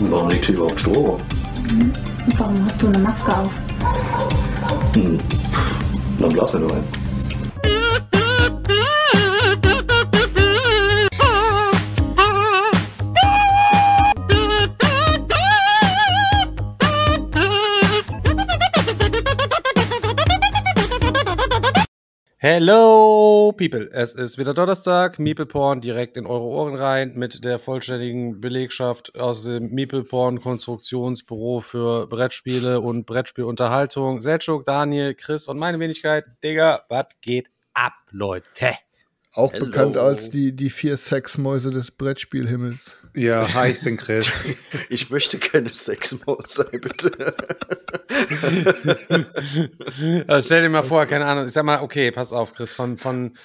warum liegt hier überhaupt Strom? Mhm. Und warum hast du eine Maske auf? Hm. Dann blasen wir nur ein. Hello, People. Es ist wieder Donnerstag. Meeple direkt in eure Ohren rein mit der vollständigen Belegschaft aus dem Meeple Porn Konstruktionsbüro für Brettspiele und Brettspielunterhaltung. Selchuk, Daniel, Chris und meine Wenigkeit. Digga, was geht ab, Leute? Auch Hello. bekannt als die, die vier Sexmäuse des Brettspielhimmels. Ja, hi, ich bin Chris. ich möchte keine Sexmaus sein, bitte. also stell dir mal vor, keine Ahnung, ich sag mal, okay, pass auf, Chris, von, von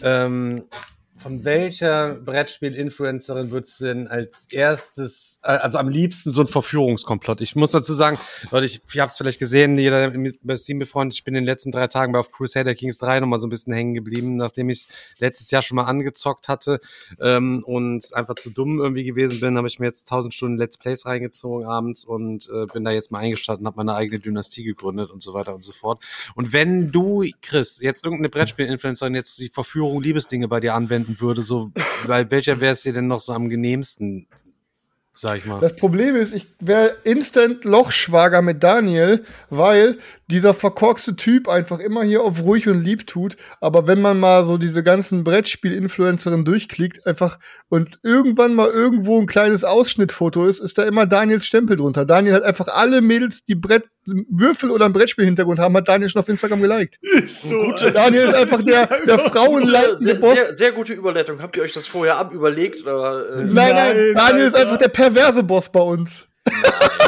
ähm, von welcher Brettspiel-Influencerin würdest du denn als erstes, äh, also am liebsten so ein Verführungskomplott? Ich muss dazu sagen, Leute, ich, ich habe es vielleicht gesehen, jeder bei Steam befreundet, ich bin in den letzten drei Tagen bei auf Crusader Kings 3 nochmal so ein bisschen hängen geblieben, nachdem ich letztes Jahr schon mal angezockt hatte ähm, und einfach zu dumm irgendwie gewesen bin, habe ich mir jetzt tausend Stunden Let's Plays reingezogen abends und äh, bin da jetzt mal eingestartet und habe meine eigene Dynastie gegründet und so weiter und so fort. Und wenn du, Chris, jetzt irgendeine Brettspiel-Influencerin jetzt die Verführung Liebesdinge bei dir anwenden finden würde, so, bei welcher wäre es dir denn noch so am genehmsten, sag ich mal? Das Problem ist, ich wäre instant Lochschwager mit Daniel, weil dieser verkorkste Typ einfach immer hier auf ruhig und lieb tut. Aber wenn man mal so diese ganzen Brettspiel-Influencerinnen durchklickt, einfach und irgendwann mal irgendwo ein kleines Ausschnittfoto ist, ist da immer Daniels Stempel drunter. Daniel hat einfach alle Mädels, die Brett Würfel oder ein Brettspiel-Hintergrund haben, hat Daniel schon auf Instagram geliked. So, gute, Daniel ist einfach der, der Frauenleitende Boss. Sehr, sehr gute Überleitung. Habt ihr euch das vorher abüberlegt? Oder, äh? Nein, nein, Daniel ist einfach der perverse Boss bei uns.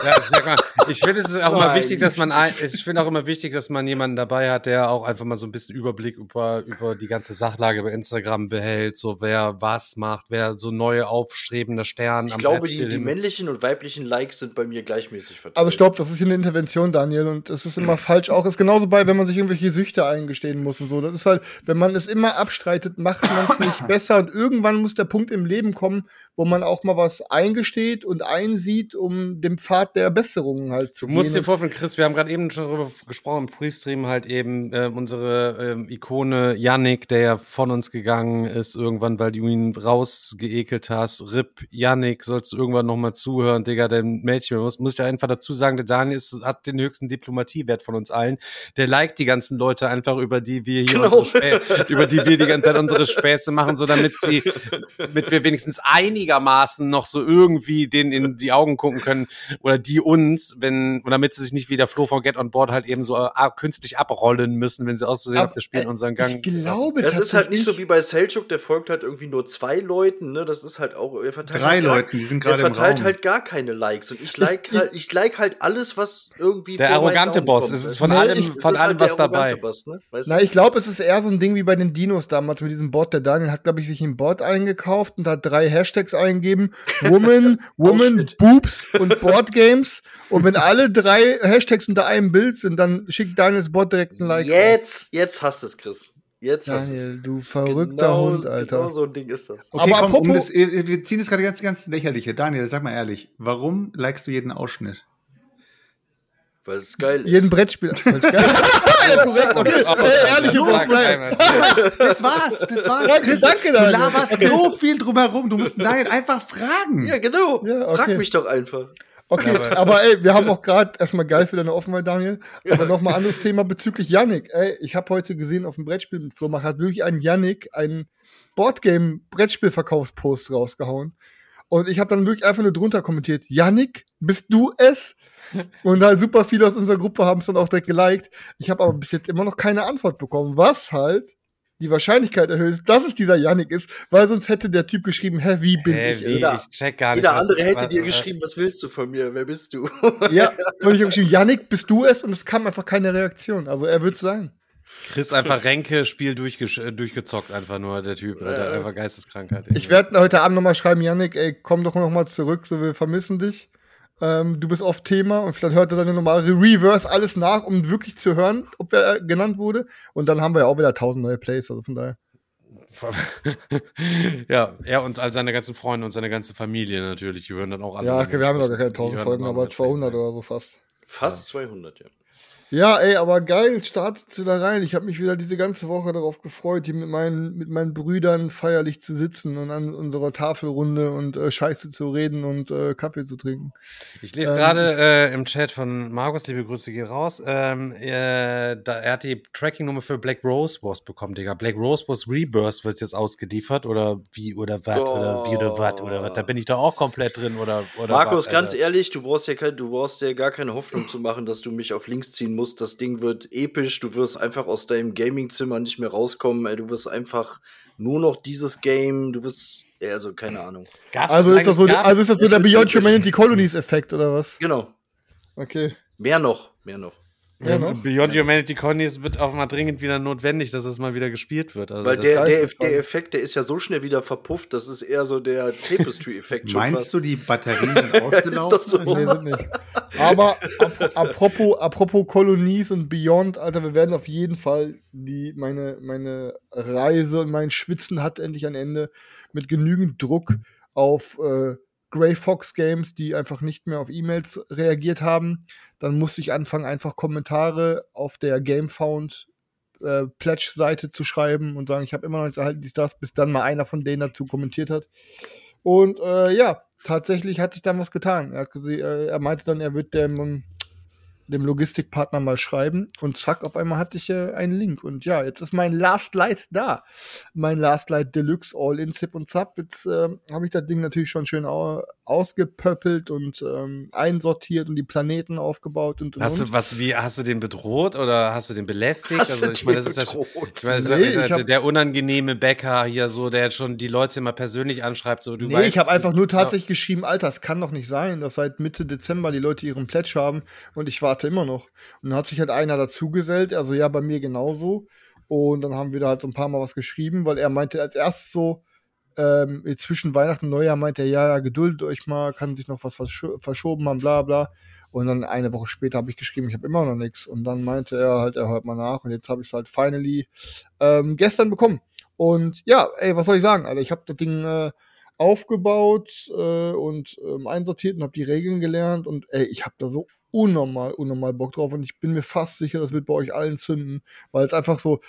Ja, sag mal, ich finde es ist auch immer wichtig, dass man ein, ich finde auch immer wichtig, dass man jemanden dabei hat, der auch einfach mal so ein bisschen Überblick über, über die ganze Sachlage bei Instagram behält, so wer was macht, wer so neue aufstrebende Sterne Ich glaube, die, die, männlichen und weiblichen Likes sind bei mir gleichmäßig verteilt. Aber stopp, das ist hier eine Intervention, Daniel, und es ist immer falsch. Auch ist genauso bei, wenn man sich irgendwelche Süchte eingestehen muss und so. Das ist halt, wenn man es immer abstreitet, macht man es nicht besser und irgendwann muss der Punkt im Leben kommen, wo man auch mal was eingesteht und einsieht, um dem Pfad der Besserungen halt zu Du musst dir vorstellen, Chris, wir haben gerade eben schon darüber gesprochen, im Pre-Stream halt eben äh, unsere äh, Ikone Yannick, der ja von uns gegangen ist irgendwann, weil du ihn rausgeekelt hast. Rip, Yannick, sollst du irgendwann nochmal zuhören, Digga, dein Mädchen. Muss, muss ich einfach dazu sagen, der Daniel ist, hat den höchsten Diplomatiewert von uns allen. Der liked die ganzen Leute einfach, über die wir hier genau. über die wir die ganze Zeit unsere Späße machen, so damit sie, damit wir wenigstens einigermaßen noch so irgendwie denen in die Augen gucken können oder die uns, wenn, und damit sie sich nicht wie der Flo von Get on Board halt eben so äh, künstlich abrollen müssen, wenn sie aus Versehen auf das Spiel in äh, unseren Gang. Ich glaube, das ist halt nicht so wie bei Selchuk, der folgt halt irgendwie nur zwei Leuten, ne? Das ist halt auch, er verteilt drei halt Leuten, die sind gerade im verteilt halt gar keine Likes und ich like halt, ich like halt alles, was irgendwie der arrogante Boss. Es ist von allem, ich, von allem halt was dabei. Boss, ne? Na, ich glaube, es ist eher so ein Ding wie bei den Dinos damals mit diesem Bot. Der Daniel hat, glaube ich, sich ein Bot eingekauft und hat drei Hashtags eingegeben: Woman, Woman, Boobs und Board Games. Und wenn alle drei Hashtags unter einem Bild sind, dann schickt Daniels Bot direkt ein Like. Jetzt, jetzt hast du es, Chris. Jetzt Daniel, hast es. du verrückter genau, Hund, Alter. Genau so ein Ding ist das. Okay, Aber komm, um das, wir ziehen das gerade ganz, ganz lächerliche. Daniel, sag mal ehrlich, warum likest du jeden Ausschnitt? Weil es geil ist. Jeden Brettspiel. ja, korrekt. Okay, ehrliche so, Das war's, das war's. Danke, Chris, danke Daniel. Du laberst okay. so viel drumherum. Du musst Daniel einfach fragen. Ja, genau. Ja, okay. Frag mich doch einfach. Okay, aber ey, wir haben auch gerade erstmal geil für deine Offenheit, Daniel. Aber nochmal anderes Thema bezüglich Yannick. Ey, ich habe heute gesehen auf dem Brettspiel mit Flohmarkt hat wirklich ein Yannick einen Boardgame-Brettspielverkaufspost rausgehauen. Und ich habe dann wirklich einfach nur drunter kommentiert: Yannick, bist du es? Und halt super viele aus unserer Gruppe haben es dann auch direkt geliked. Ich habe aber bis jetzt immer noch keine Antwort bekommen. Was halt die Wahrscheinlichkeit erhöht, dass es dieser Yannick ist, weil sonst hätte der Typ geschrieben, hä, wie bin Hä, ich wie? Jeder- Ich check gar nicht. Jeder andere hätte dir was- geschrieben, was willst du von mir? Wer bist du? Ja, und ich habe geschrieben, Yannick, bist du es? Und es kam einfach keine Reaktion. Also er wird sein. Chris einfach Ränke-Spiel durchgesch- äh, durchgezockt, einfach nur der Typ. Alter, Ja. einfach Geisteskrankheit. Ich werde heute Abend nochmal schreiben, Yannick, ey, komm doch nochmal zurück, so wir vermissen dich. Ähm, du bist oft Thema und vielleicht hört er dann nochmal Reverse alles nach, um wirklich zu hören, ob wer äh, genannt wurde. Und dann haben wir ja auch wieder tausend neue Plays, also von daher. ja, er und all seine ganzen Freunde und seine ganze Familie natürlich, die hören dann auch alle. Ja, okay, wir haben ja noch gar keine Die 1000 hören Folgen, aber nicht 200 schlecht, oder so fast. Fast 200, ja. Ja, ey, aber geil, startet wieder rein. Ich habe mich wieder diese ganze Woche darauf gefreut, hier mit meinen, mit meinen Brüdern feierlich zu sitzen und an unserer Tafelrunde und äh, Scheiße zu reden und äh, Kaffee zu trinken. Ich lese Ähm, gerade äh, im Chat von Markus, liebe Grüße gehen raus. Ähm, äh, da, er hat die Tracking-Nummer für Black Rose Boss bekommen, Digga. Black Rose Boss Rebirth wird jetzt ausgeliefert oder wie oder was oder wie oder was oder was. Da bin ich da auch komplett drin oder oder Markus, wat, ganz ehrlich, du brauchst ja kein, du brauchst ja gar keine Hoffnung zu machen, dass du mich auf links ziehen musst. Das Ding wird episch. Du wirst einfach aus deinem Gaming-Zimmer nicht mehr rauskommen. Ey, du wirst einfach nur noch dieses Game. Du wirst, also keine Ahnung. Gab's Also ist das so, gar- also ist das so der Beyond. Humanity Colonies Effekt oder was? Genau. Okay. Mehr noch, mehr noch. Ja? Beyond Humanity Connies wird auch mal dringend wieder notwendig, dass es mal wieder gespielt wird. Also Weil der, der, der Effekt, der ist ja so schnell wieder verpufft. Das ist eher so der Tapestry-Effekt. Meinst fast. du, die Batterien sind ausgelaufen? Ist so. Nee, sind nicht. Aber ap apropos, apropos Kolonies und Beyond, Alter, wir werden auf jeden Fall die, meine, meine Reise und mein Schwitzen hat endlich ein Ende mit genügend Druck auf äh, Grey Fox Games, die einfach nicht mehr auf E-Mails reagiert haben. Dann musste ich anfangen, einfach Kommentare auf der GameFound äh, Pledge-Seite zu schreiben und sagen, ich habe immer noch nichts erhalten, dies, das, bis dann mal einer von denen dazu kommentiert hat. Und äh, ja, tatsächlich hat sich dann was getan. Er, hat äh, er meinte dann, er wird dem, dem Logistikpartner mal schreiben und zack, auf einmal hatte ich äh, einen Link. Und ja, jetzt ist mein Last Light da. Mein Last Light Deluxe All-in Zip und Zap. Jetzt äh, habe ich das Ding natürlich schon schön au ausgepöppelt und ähm, einsortiert und die Planeten aufgebaut und, und, Hast du was wie hast du den bedroht oder hast du den belästigt? Hast du ich meine, das ist ja bedroht? ich meine, das Nee, ist ja ich hab- der unangenehme Bäcker hier so, der jetzt schon die Leute immer persönlich anschreibt, so du nee, weißt. ich habe einfach nur tatsächlich geschrieben, Alter, es kann doch nicht sein, dass seit Mitte Dezember die Leute ihren Pledge haben und ich warte immer noch. Und dann hat sich halt einer dazugesellt, also ja, bei mir genauso. Und dann haben wir da halt so ein paar Mal was geschrieben, weil er meinte als erstes so, ähm, zwischen Weihnachten und Neujahr meinte er, ja, ja, geduldet euch mal, kann sich noch was versch verschoben haben, bla bla. Und dann eine Woche später habe ich geschrieben, ich habe immer noch nichts. Und dann meinte er halt, er hört mal nach. Und jetzt habe ich es halt finally ähm, gestern bekommen. Und ja, ey, was soll ich sagen? Alter, ich habe das Ding äh, aufgebaut äh, und ähm, einsortiert und habe die Regeln gelernt. Und ey, ich habe da so unnormal, unnormal Bock drauf. Und ich bin mir fast sicher, das wird bei euch allen zünden, weil es einfach so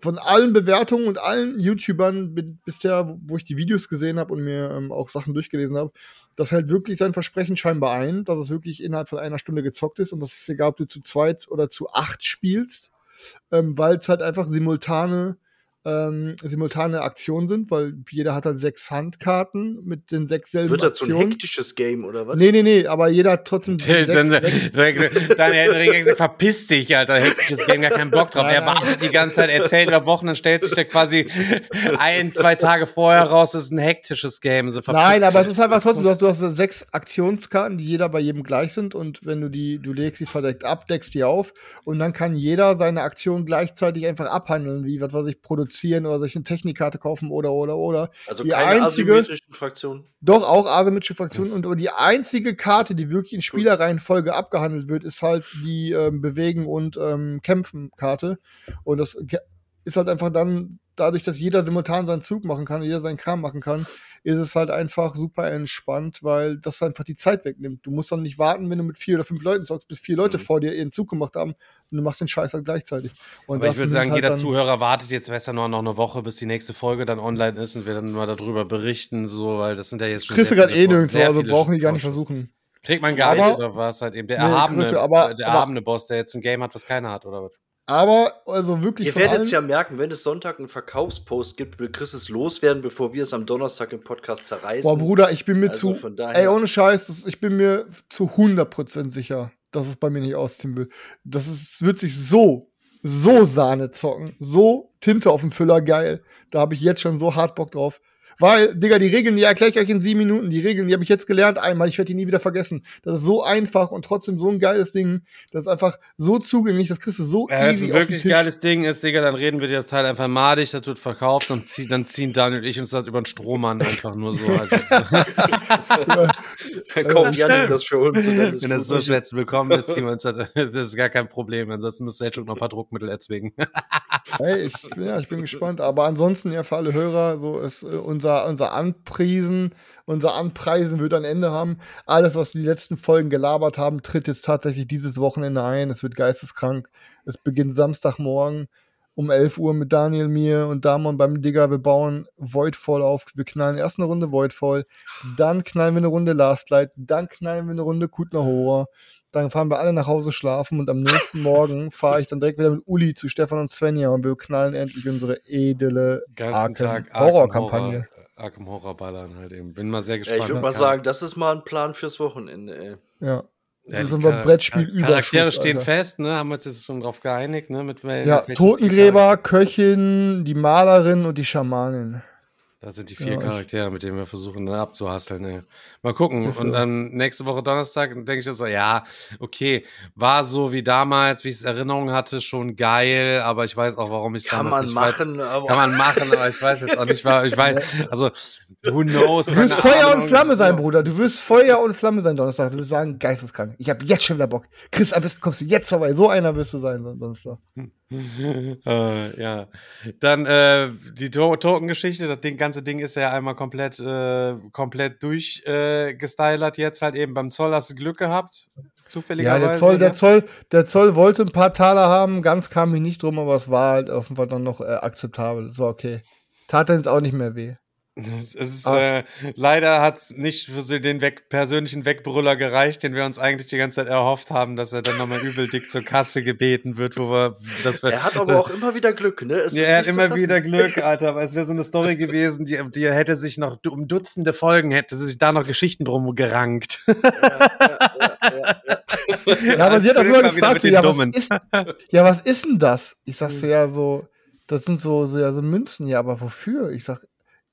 von allen Bewertungen und allen YouTubern bi- bisher, wo ich die Videos gesehen habe und mir ähm, auch Sachen durchgelesen habe, das hält wirklich sein Versprechen scheinbar ein, dass es wirklich innerhalb von einer Stunde gezockt ist und das ist egal, ob du zu zweit oder zu acht spielst, ähm, weil es halt einfach simultane ähm, simultane Aktionen sind, weil jeder hat halt sechs Handkarten mit den sechs selben Wird das so ein hektisches Game oder was? Nee, nee, nee, aber jeder hat trotzdem Dann, sechs- dann, sechs- dann er gesagt, verpiss dich, Alter, hektisches Game, gar keinen Bock drauf. Nein, Er wartet die ganze Zeit, erzählt über Wochen, dann stellt sich da quasi ein, zwei Tage vorher raus, es ist ein hektisches Game. So, Nein, aber es ist einfach trotzdem, du hast, du hast sechs Aktionskarten, die jeder bei jedem gleich sind und wenn du die, du legst die verdeckt ab, deckst die auf und dann kann jeder seine Aktion gleichzeitig einfach abhandeln, wie, was weiß ich, produzieren oder eine Technikkarte kaufen oder, oder, oder. Also Die keine einzige- asymmetrischen Fraktionen. Doch, auch asymmetrische Fraktionen und aber die einzige Karte, die wirklich in Spielerreihenfolge abgehandelt wird, ist halt die ähm, Bewegen- und ähm, Kämpfen-Karte und das ist halt einfach dann, dadurch, dass jeder simultan seinen Zug machen kann, jeder seinen Kram machen kann, ist es halt einfach super entspannt, weil das einfach die Zeit wegnimmt. Du musst dann nicht warten, wenn du mit vier oder fünf Leuten zockst, bis vier Leute Mhm. vor dir ihren Zug gemacht haben und du machst den Scheiß halt gleichzeitig. Und Aber ich würde sagen, halt jeder Zuhörer wartet jetzt besser noch, noch eine Woche, bis die nächste Folge dann online ist und wir dann mal darüber berichten, so, weil das sind ja jetzt schon. Kriegst du gerade eh nirgendwo, also brauchen die gar nicht versuchen. Kriegt man gar Aber- nicht, oder was halt eben der Nee, erhabene, du, aber- der aber- erhabene Boss, der jetzt ein Game hat, was keiner hat, oder was? Aber, also wirklich Ihr werdet es ja merken, wenn es Sonntag einen Verkaufspost gibt, will Chris es loswerden, bevor wir es am Donnerstag im Podcast zerreißen. Boah, Bruder, ich bin mir Also zu. Ey, ohne Scheiß, das, ich bin mir zu 100% sicher, dass es bei mir nicht ausziehen will. Das ist, wird sich so so Sahne zocken. So Tinte auf dem Füller, geil. Da habe ich jetzt schon so hart Bock drauf. Weil, Digga, die Regeln, die erkläre ich euch in sieben Minuten. Die Regeln, die habe ich jetzt gelernt einmal. Ich werde die nie wieder vergessen. Das ist so einfach und trotzdem so ein geiles Ding. Das ist einfach so zugänglich. Das kriegst du so Ja, wenn es easy ein wirklich geiles Ding ist, Digga, dann reden wir dir das Teil einfach madig, das wird verkauft und zieh, dann ziehen Daniel und ich uns das über den Strohmann einfach nur so. Halt. Dann kauft Janik das für uns. Wenn das so schwer zu bekommen ist, ziehen wir uns das, das ist gar kein Problem. Ansonsten müsste Hedgehog noch ein paar Druckmittel erzwingen. Hey, ich, ja, ich bin gespannt. Aber ansonsten ja für alle Hörer, so ist äh, unser, unser Anpriesen, unser Anpreisen wird ein Ende haben. Alles, was die letzten Folgen gelabert haben, tritt jetzt tatsächlich dieses Wochenende ein. Es wird geisteskrank. Es beginnt Samstagmorgen um 11 Uhr mit Daniel, mir und Damon beim Digger. Wir bauen Voidfall auf. Wir knallen erst eine Runde Voidfall, dann knallen wir eine Runde Last Light, dann knallen wir eine Runde Kutner Horror. Dann fahren wir alle nach Hause schlafen und am nächsten Morgen fahre ich dann direkt wieder mit Uli zu Stefan und Svenja und wir knallen endlich unsere edle Horrorkampagne. Horror, Arkham Horror ballern halt eben. Bin mal sehr Ja, gespannt. ich würde mal sagen, das ist mal ein Plan fürs Wochenende, ey. Ja. Ja, Das wir Char- Brettspiel Char- Charaktere Überschuss, stehen Alter. fest, ne? Haben wir uns jetzt schon drauf geeinigt, ne? Mit Ja, mit Totengräber? Köchin, die Malerin und die Schamanin. Das sind die vier Ja, Charaktere, mit denen wir versuchen, ne, abzuhasseln. Ey. Mal gucken. Ist so. Und dann nächste Woche Donnerstag denke ich so, ja, okay, war so wie damals, wie ich es Erinnerung hatte, schon geil, aber ich weiß auch, warum ich Kann damals man nicht machen, Weiß, aber. kann man machen, aber ich weiß jetzt auch nicht, ich weiß, also, who knows? Du wirst Feuer Ahnung, und Flamme sein, Bruder. Du wirst Feuer und Flamme sein Donnerstag. Du wirst sagen, geisteskrank. Ich habe jetzt schon wieder Bock. Chris, am besten kommst du jetzt vorbei. So einer wirst du sein Donnerstag. äh, ja. Dann äh, die to Token-Geschichte, das Ding, ganze Ding ist ja einmal komplett, äh, komplett durchgestylert äh, jetzt halt eben beim Zoll. Hast du Glück gehabt? Ja, Zufälligerweise. der Zoll, der ja? Zoll, der Zoll wollte ein paar Taler haben. Ganz kam mir nicht drum, aber es war halt Fall dann noch äh, akzeptabel. War okay. Tat dann jetzt auch nicht mehr weh. Es ist, Ah. äh, leider hat es nicht für so den weg, persönlichen Wegbrüller gereicht, den wir uns eigentlich die ganze Zeit erhofft haben, dass er dann nochmal übel dick zur Kasse gebeten wird, wo wir, dass wir. Er hat aber auch immer wieder Glück, ne? Es Ja, ist er hat immer wieder Glück, Alter, aber es wäre so eine Story gewesen, die, die hätte sich noch um Dutzende Folgen, hätte sich da noch Geschichten drum gerankt. Ja, aber sie hat auch immer gefragt, ja, was ist, ja, was ist denn das? Ich sag so, ja, so, das sind so, so, ja, so Münzen, ja, aber wofür? Ich sag,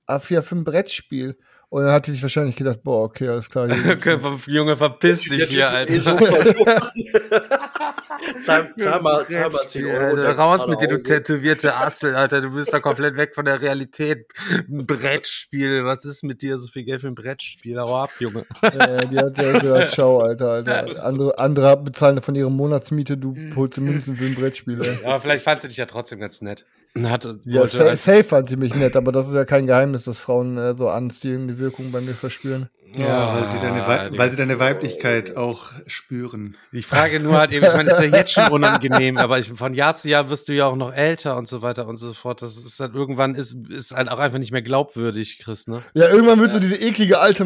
ah, für, für ein Brettspiel. Und dann hat sie sich wahrscheinlich gedacht, boah, okay, alles klar. Junge, verpiss dich hier, ist Alter. eh so zahl, zahl, mal, zahl mal 10 Euro. Raus mit dir, du tätowierte Assel, Alter. Du bist da komplett weg von der Realität. Ein Brettspiel. Was ist mit dir? So viel Geld für ein Brettspiel. Hau ab, Junge. Äh, die hat ja gesagt, ciao, Alter, Alter. Andere, andere bezahlen von ihrer Monatsmiete, du holst dir Münzen für ein Brettspiel, ey. Aber vielleicht fand sie dich ja trotzdem ganz nett. Hatte, Ja, sa halt- safe fand sie mich nett, aber das ist ja kein Geheimnis, dass Frauen äh, so anziehende Wirkung bei mir verspüren. Ja, weil sie, deine, Wei- weil sie deine Weiblichkeit auch spüren. Ich frage nur halt eben, ich meine, das ist ja jetzt schon unangenehm, aber ich, von Jahr zu Jahr wirst du ja auch noch älter und so weiter und so fort. Das ist dann irgendwann ist, ist halt auch einfach nicht mehr glaubwürdig, Chris, ne? Ja, irgendwann wird so diese eklige alte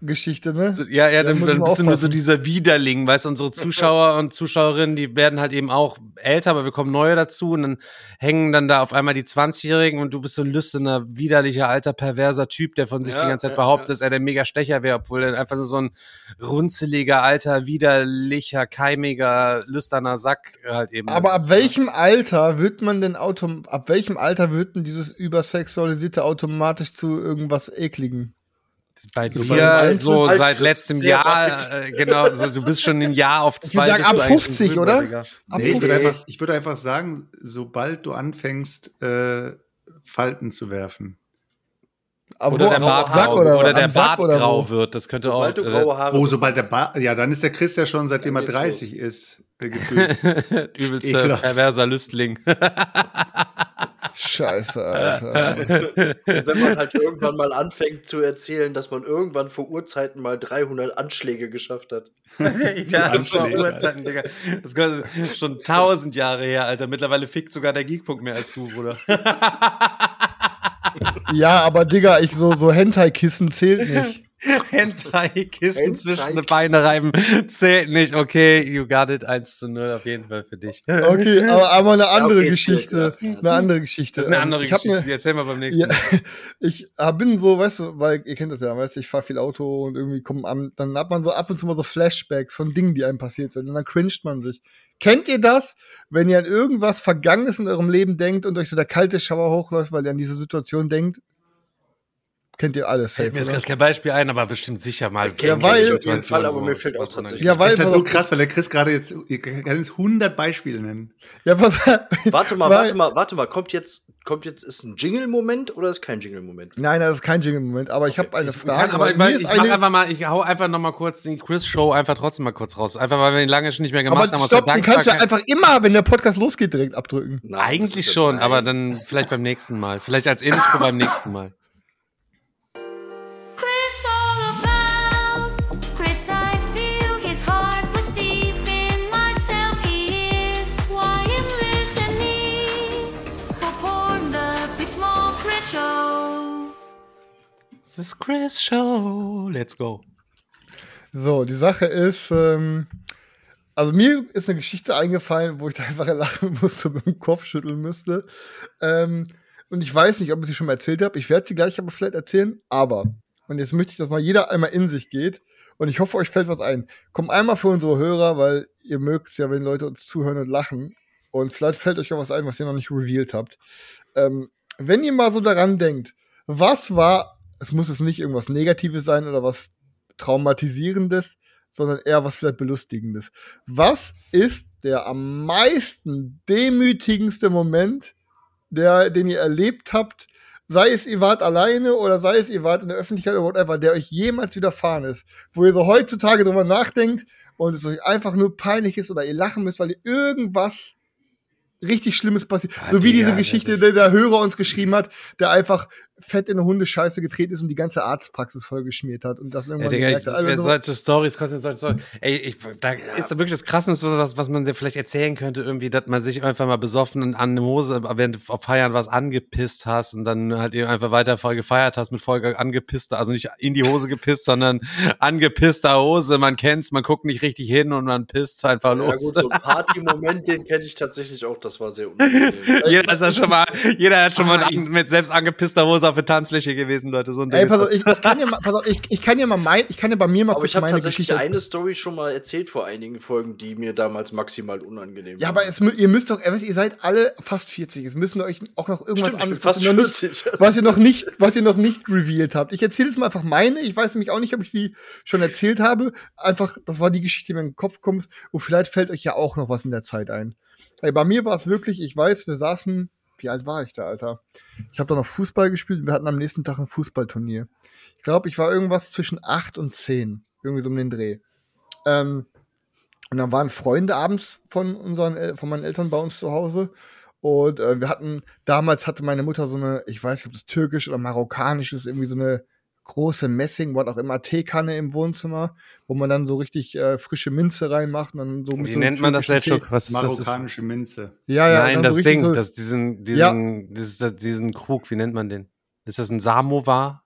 Mann-Geschichte, ne? So, Ja, ja, Da dann, dann bist du nur so dieser Widerling, weißt du, unsere Zuschauer und Zuschauerinnen, die werden halt eben auch älter, aber wir kommen neue dazu und dann hängen dann da auf einmal die 20-Jährigen und du bist so ein lüsterner, widerlicher, alter, perverser Typ, der von sich Ja, die ganze Zeit ja, behauptet, ja. dass er der mega Stecher wäre, obwohl er einfach nur so ein runzeliger, alter, widerlicher, keimiger, lüsterner Sack halt eben Aber ab ist, ne? welchem Alter wird man denn autom ab welchem Alter wird denn dieses übersexualisierte automatisch zu irgendwas ekligen? Bei So dir so Alter seit ist letztem Jahr, äh, genau, so, du bist schon ein Jahr auf Ich zwei. würd sagen, bist du ab eigentlich 50, drüber, oder? Ab Nee, ich, würde 50. einfach, ich würde einfach sagen, sobald du anfängst, äh, Falten zu werfen. Aber Oder wo, der Bart Sack grau, oder, oder der Bart oder grau wo? wird. Das könnte Sobald du auch. graue Haare Oh, sobald der Bart, ja, dann ist der Chris ja schon, seitdem er Dann geht's 30 ist, äh, gefühlt. äh, Übelster perverser Lüstling. Scheiße, Alter. Und wenn man halt irgendwann mal anfängt zu erzählen, dass man irgendwann vor Urzeiten mal 300 Anschläge geschafft hat. ja, vor Urzeiten, Digga. Das ist schon tausend Jahre her, Alter. Mittlerweile fickt sogar der Geekpunkt mehr als du, Bruder. ja, aber Digga, ich so so Hentai Kissen zählt nicht. Hentai-Kissen zwischen die Beine reiben. Zählt nicht. Okay, you got it. 1 zu 0 auf jeden Fall für dich. Okay, aber, aber eine andere okay, Geschichte. ja. Eine andere Geschichte. Das ist eine Ähm, andere ich Geschichte. Mir, Die erzählen wir beim nächsten ja, Mal. ich bin so, weißt du, weil ihr kennt das ja, weißt du, ich fahre viel Auto und irgendwie kommen am, dann hat man so ab und zu mal so Flashbacks von Dingen, die einem passiert sind und dann cringet man sich. Kennt ihr das, wenn ihr an irgendwas Vergangenes in eurem Leben denkt und euch so der kalte Schauer hochläuft, weil ihr an diese Situation denkt? Kennt ihr alles safe, Fällt mir jetzt gerade kein Beispiel ein, aber bestimmt sicher mal. Ja, weil- auf jeden Fall, aber mir fällt auch tatsächlich. Ja, weil Das ist halt so krass, weil der Chris gerade jetzt, ihr kann jetzt 100 Beispiele nennen. Ja, pass, Warte mal, weil- warte mal, warte mal. Kommt jetzt, kommt jetzt, ist ein Jingle-Moment oder ist kein Jingle-Moment? Nein, das ist kein Jingle-Moment, aber ich habe eine Ich Frage. kann, aber weil ich, ich mach eine, einfach mal, ich hau einfach noch mal kurz die Chris-Show einfach trotzdem mal kurz raus. Einfach weil wir ihn lange schon nicht mehr gemacht aber haben. stopp, den kannst du ja einfach immer, wenn der Podcast losgeht, direkt abdrücken. Nein, Eigentlich schon, nein. aber dann vielleicht beim nächsten Mal. Vielleicht als Intro beim nächsten Mal. Ist Chris Show. Let's go. So, die Sache ist, ähm, also mir ist eine Geschichte eingefallen, wo ich da einfach lachen musste und mit dem Kopf schütteln müsste. Ähm, und ich weiß nicht, ob ich sie schon mal erzählt habe. Ich werde sie gleich aber vielleicht erzählen. Aber, und jetzt möchte ich, dass mal jeder einmal in sich geht. Und ich hoffe, euch fällt was ein. Kommt einmal für unsere Hörer, weil ihr mögt es ja, wenn Leute uns zuhören und lachen. Und vielleicht fällt euch auch was ein, was ihr noch nicht revealed habt. Ähm, wenn ihr mal so daran denkt, was war, es muss es nicht irgendwas Negatives sein oder was Traumatisierendes, sondern eher was vielleicht Belustigendes. Was ist der am meisten demütigendste Moment, der, den ihr erlebt habt, sei es ihr wart alleine oder sei es ihr wart in der Öffentlichkeit oder whatever, der euch jemals widerfahren ist, wo ihr so heutzutage drüber nachdenkt und es euch einfach nur peinlich ist oder ihr lachen müsst, weil ihr irgendwas richtig Schlimmes passiert. Ah, so wie diese Geschichte, das der der Hörer uns geschrieben hat, der einfach fett in eine Hundescheiße getreten ist und die ganze Arztpraxis vollgeschmiert hat und das Ja, irgendwann Digga, ich, gemerkt hat. Also so- solche Stories kosten solche Stories. Ey, ich, da ist wirklich das Krasseste, was, was man dir vielleicht erzählen könnte, irgendwie, dass man sich einfach mal besoffen an eine Hose, während du auf Feiern was angepisst hast und dann halt eben einfach weiter voll gefeiert hast mit voll angepisster, also nicht in die Hose gepisst, sondern angepisster Hose. Man kennt's, man guckt nicht richtig hin und man pisst einfach Ja los. gut, so ein Party-Moment, den kenne ich tatsächlich auch, das war sehr unangenehm. jeder ist schon mal, jeder hat schon mal an, mit selbst angepisster Hose auf der Tanzfläche gewesen, Leute. So ein Ding Ey, pass auf, ich, ich, kann ja mal, pass auf, ich, ich kann ja mal mein, ich kann ja bei mir mal Aber kurz ich habe meine tatsächlich Geschichte. eine Story schon mal erzählt vor einigen Folgen, die mir damals maximal unangenehm ja, war. aber es, ihr müsst doch, ihr seid alle fast 40. Es müssen euch auch noch irgendwas Stimmt, anderes, fast was ihr, noch nicht, 40. was ihr noch nicht, was ihr noch nicht revealed habt. Ich erzähle jetzt mal einfach meine. Ich weiß nämlich auch nicht, ob ich sie schon erzählt habe. Einfach, das war die Geschichte, die mir in den Kopf kommt. Und vielleicht fällt euch ja auch noch was in der Zeit ein. Ey, bei mir war es wirklich, ich weiß, wir saßen, wie alt war ich da, Alter? Ich habe da noch Fußball gespielt. Wir hatten am nächsten Tag ein Fußballturnier. Ich glaube, ich war irgendwas zwischen acht und zehn. Irgendwie so um den Dreh. Ähm, und dann waren Freunde abends von unseren, von meinen Eltern bei uns zu Hause. Und äh, wir hatten, damals hatte meine Mutter so eine, ich weiß nicht, ob das türkisch oder marokkanisch ist, irgendwie so eine große Messing, was auch immer, Teekanne im Wohnzimmer, wo man dann so richtig äh, frische Minze reinmacht und dann so Wie so nennt man das, Selchuk? Was ist das? Ist, Marokkanische Minze. Ja, ja, Nein, das so Ding, so, das, diesen, diesen, Ja. dieses, das, diesen Krug, wie nennt man den? Ist das ein Samovar?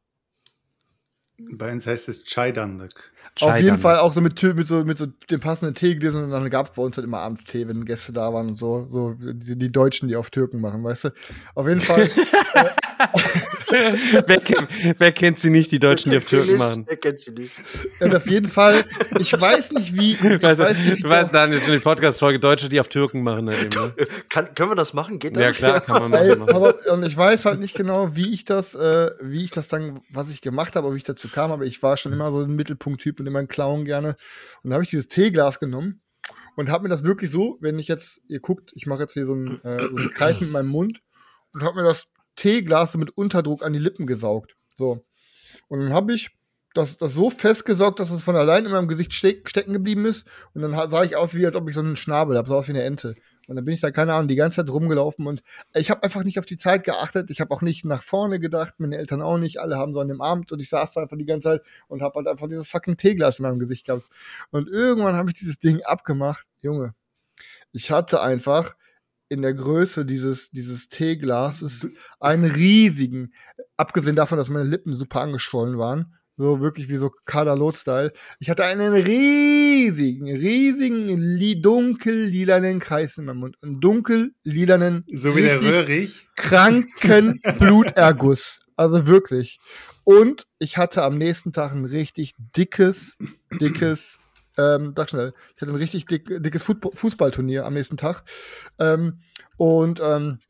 Bei uns heißt es Chaidanlık. Auf jeden Scheitern. Fall auch so mit, Tür- mit so mit so dem passenden Tee gelesen und dann gab es bei uns halt immer abends Tee, wenn Gäste da waren und so, so die, die Deutschen, die auf Türken machen, weißt du. Auf jeden Fall. wer, kennt, wer kennt sie nicht, die Deutschen, die auf Türken machen? Er kennt sie nicht. und auf jeden Fall, ich weiß nicht wie. Ich Weißt du, weiß nicht, wie du weißt, Daniel, schon die Podcast-Folge Deutsche, die auf Türken machen. Halt eben, ne? Kann, können wir das machen? Geht das? Ja, klar, kann man machen. auf, und ich weiß halt nicht genau, wie ich das, äh, wie ich das dann, was ich gemacht habe, wie ich dazu kam, aber ich war schon immer so ein Mittelpunkttyp und immer ein Clown gerne. Und da habe ich dieses Teeglas genommen und habe mir das wirklich so, wenn ich jetzt, ihr guckt, ich mache jetzt hier so einen, äh, so einen Kreis mit meinem Mund und habe mir das Teeglas so mit Unterdruck an die Lippen gesaugt. So. Und dann habe ich das, das so festgesaugt, dass es von allein in meinem Gesicht steck, stecken geblieben ist. Und dann sah ich aus, wie als ob ich so einen Schnabel habe, sah aus wie eine Ente. Und dann bin ich da, keine Ahnung, die ganze Zeit rumgelaufen und ich habe einfach nicht auf die Zeit geachtet. Ich habe auch nicht nach vorne gedacht, meine Eltern auch nicht. Alle haben so an dem Abend und ich saß da einfach die ganze Zeit und habe halt einfach dieses fucking Teeglas in meinem Gesicht gehabt. Und irgendwann habe ich dieses Ding abgemacht. Junge, ich hatte einfach in der Größe dieses, dieses Teeglases einen riesigen, abgesehen davon, dass meine Lippen super angeschwollen waren, So wirklich wie so Kaderlot-Style. Ich hatte einen riesigen, riesigen, li dunkel-lilanen Kreis in meinem Mund. Einen dunkel-lilanen, So wie der Röhrig. kranken Bluterguss. Also wirklich. Und ich hatte am nächsten Tag ein richtig dickes, dickes, ähm, sag schnell, ich hatte ein richtig dick, dickes Fußballturnier am nächsten Tag. Ähm, und ähm,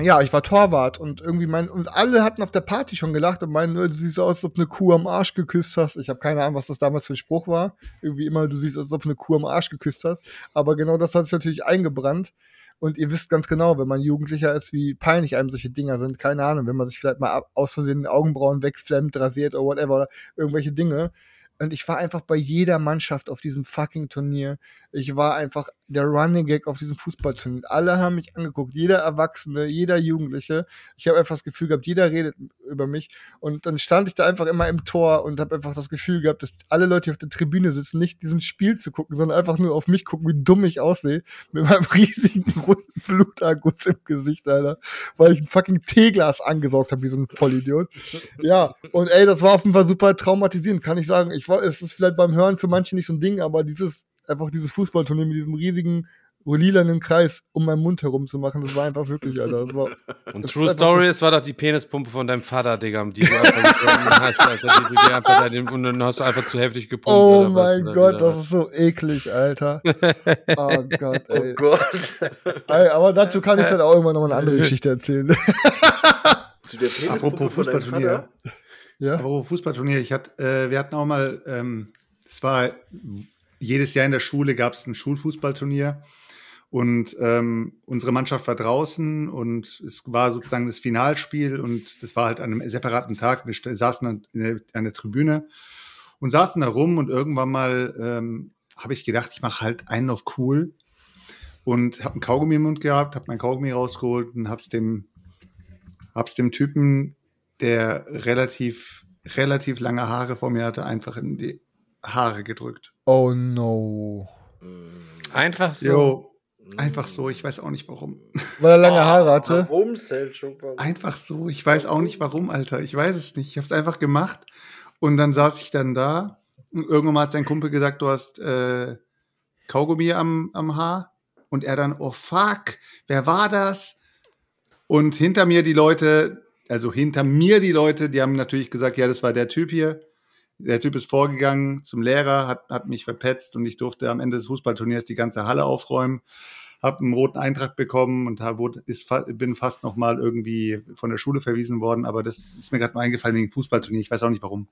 ja, ich war Torwart und irgendwie mein, und alle hatten auf der Party schon gelacht und meinen, "Äh, du siehst aus, als ob eine Kuh am Arsch geküsst hast. Ich habe keine Ahnung, was das damals für ein Spruch war. Irgendwie immer, du siehst, als ob eine Kuh am Arsch geküsst hast. Aber genau das hat sich natürlich eingebrannt. Und ihr wisst ganz genau, wenn man Jugendlicher ist, wie peinlich einem solche Dinger sind. Keine Ahnung, wenn man sich vielleicht mal aus Versehen die Augenbrauen wegflemmt, rasiert oder whatever, oder irgendwelche Dinge. Und ich war einfach bei jeder Mannschaft auf diesem fucking Turnier. Ich war einfach der Running Gag auf diesem Fußballturnier. Alle haben mich angeguckt, jeder Erwachsene, jeder Jugendliche. Ich habe einfach das Gefühl gehabt, jeder redet über mich. Und dann stand ich da einfach immer im Tor und habe einfach das Gefühl gehabt, dass alle Leute, auf der Tribüne sitzen, nicht diesen Spiel zu gucken, sondern einfach nur auf mich gucken, wie dumm ich aussehe. Mit meinem riesigen runden Bluterguss im Gesicht, Alter. Weil ich ein fucking Teeglas angesaugt habe, wie so ein Vollidiot. Ja, und ey, das war auf jeden Fall super traumatisierend, kann ich sagen. Ich war, es ist vielleicht beim Hören für manche nicht so ein Ding, aber dieses, einfach dieses Fußballturnier mit diesem riesigen lilanen Kreis um meinen Mund herum zu machen, das war einfach wirklich, Alter. Das war, Und das True Story, es war doch die Penispumpe von deinem Vater, Digga, die du einfach hast, Alter. Die einfach und dann hast du einfach zu heftig gepumpt. Oh mein Gott, das ist so eklig, Alter. Oh Gott, Oh ey. Gott. ey. Aber dazu kann ich halt auch irgendwann noch mal eine andere Geschichte erzählen. Zu der Penispumpe Apropos von deinem Fußballturnier. Vater? ja? Apropos Fußballturnier, ich hatte, äh, wir hatten auch mal, ähm, es war jedes Jahr in der Schule gab es ein Schulfußballturnier und ähm, unsere Mannschaft war draußen und es war sozusagen das Finalspiel und das war halt an einem separaten Tag. Wir saßen an, in der, an der Tribüne und saßen da rum und irgendwann mal ähm, habe ich gedacht, ich mache halt einen auf cool und habe einen Kaugummi im Mund gehabt, habe mein Kaugummi rausgeholt und hab's dem, hab's dem Typen, der relativ, relativ lange Haare vor mir hatte, einfach in die Haare gedrückt. Oh no. Einfach so. Jo, einfach so, ich weiß auch nicht warum. Weil er lange Haare hatte. Warum, Selchuk? Warum? Einfach so, ich weiß auch nicht warum, Alter. Ich weiß es nicht. Ich habe es einfach gemacht und dann saß ich dann da. Und irgendwann mal hat sein Kumpel gesagt, du hast äh, Kaugummi am, am Haar. Und er dann, oh fuck, wer war das? Und hinter mir die Leute, also hinter mir die Leute, die haben natürlich gesagt, ja, das war der Typ hier. Der Typ ist vorgegangen zum Lehrer, hat, hat mich verpetzt und ich durfte am Ende des Fußballturniers die ganze Halle aufräumen. Hab einen roten Eintrag bekommen und hab, wurde, ist, bin fast noch mal irgendwie von der Schule verwiesen worden. Aber das ist mir gerade mal eingefallen wegen Fußballturnier. Ich weiß auch nicht warum.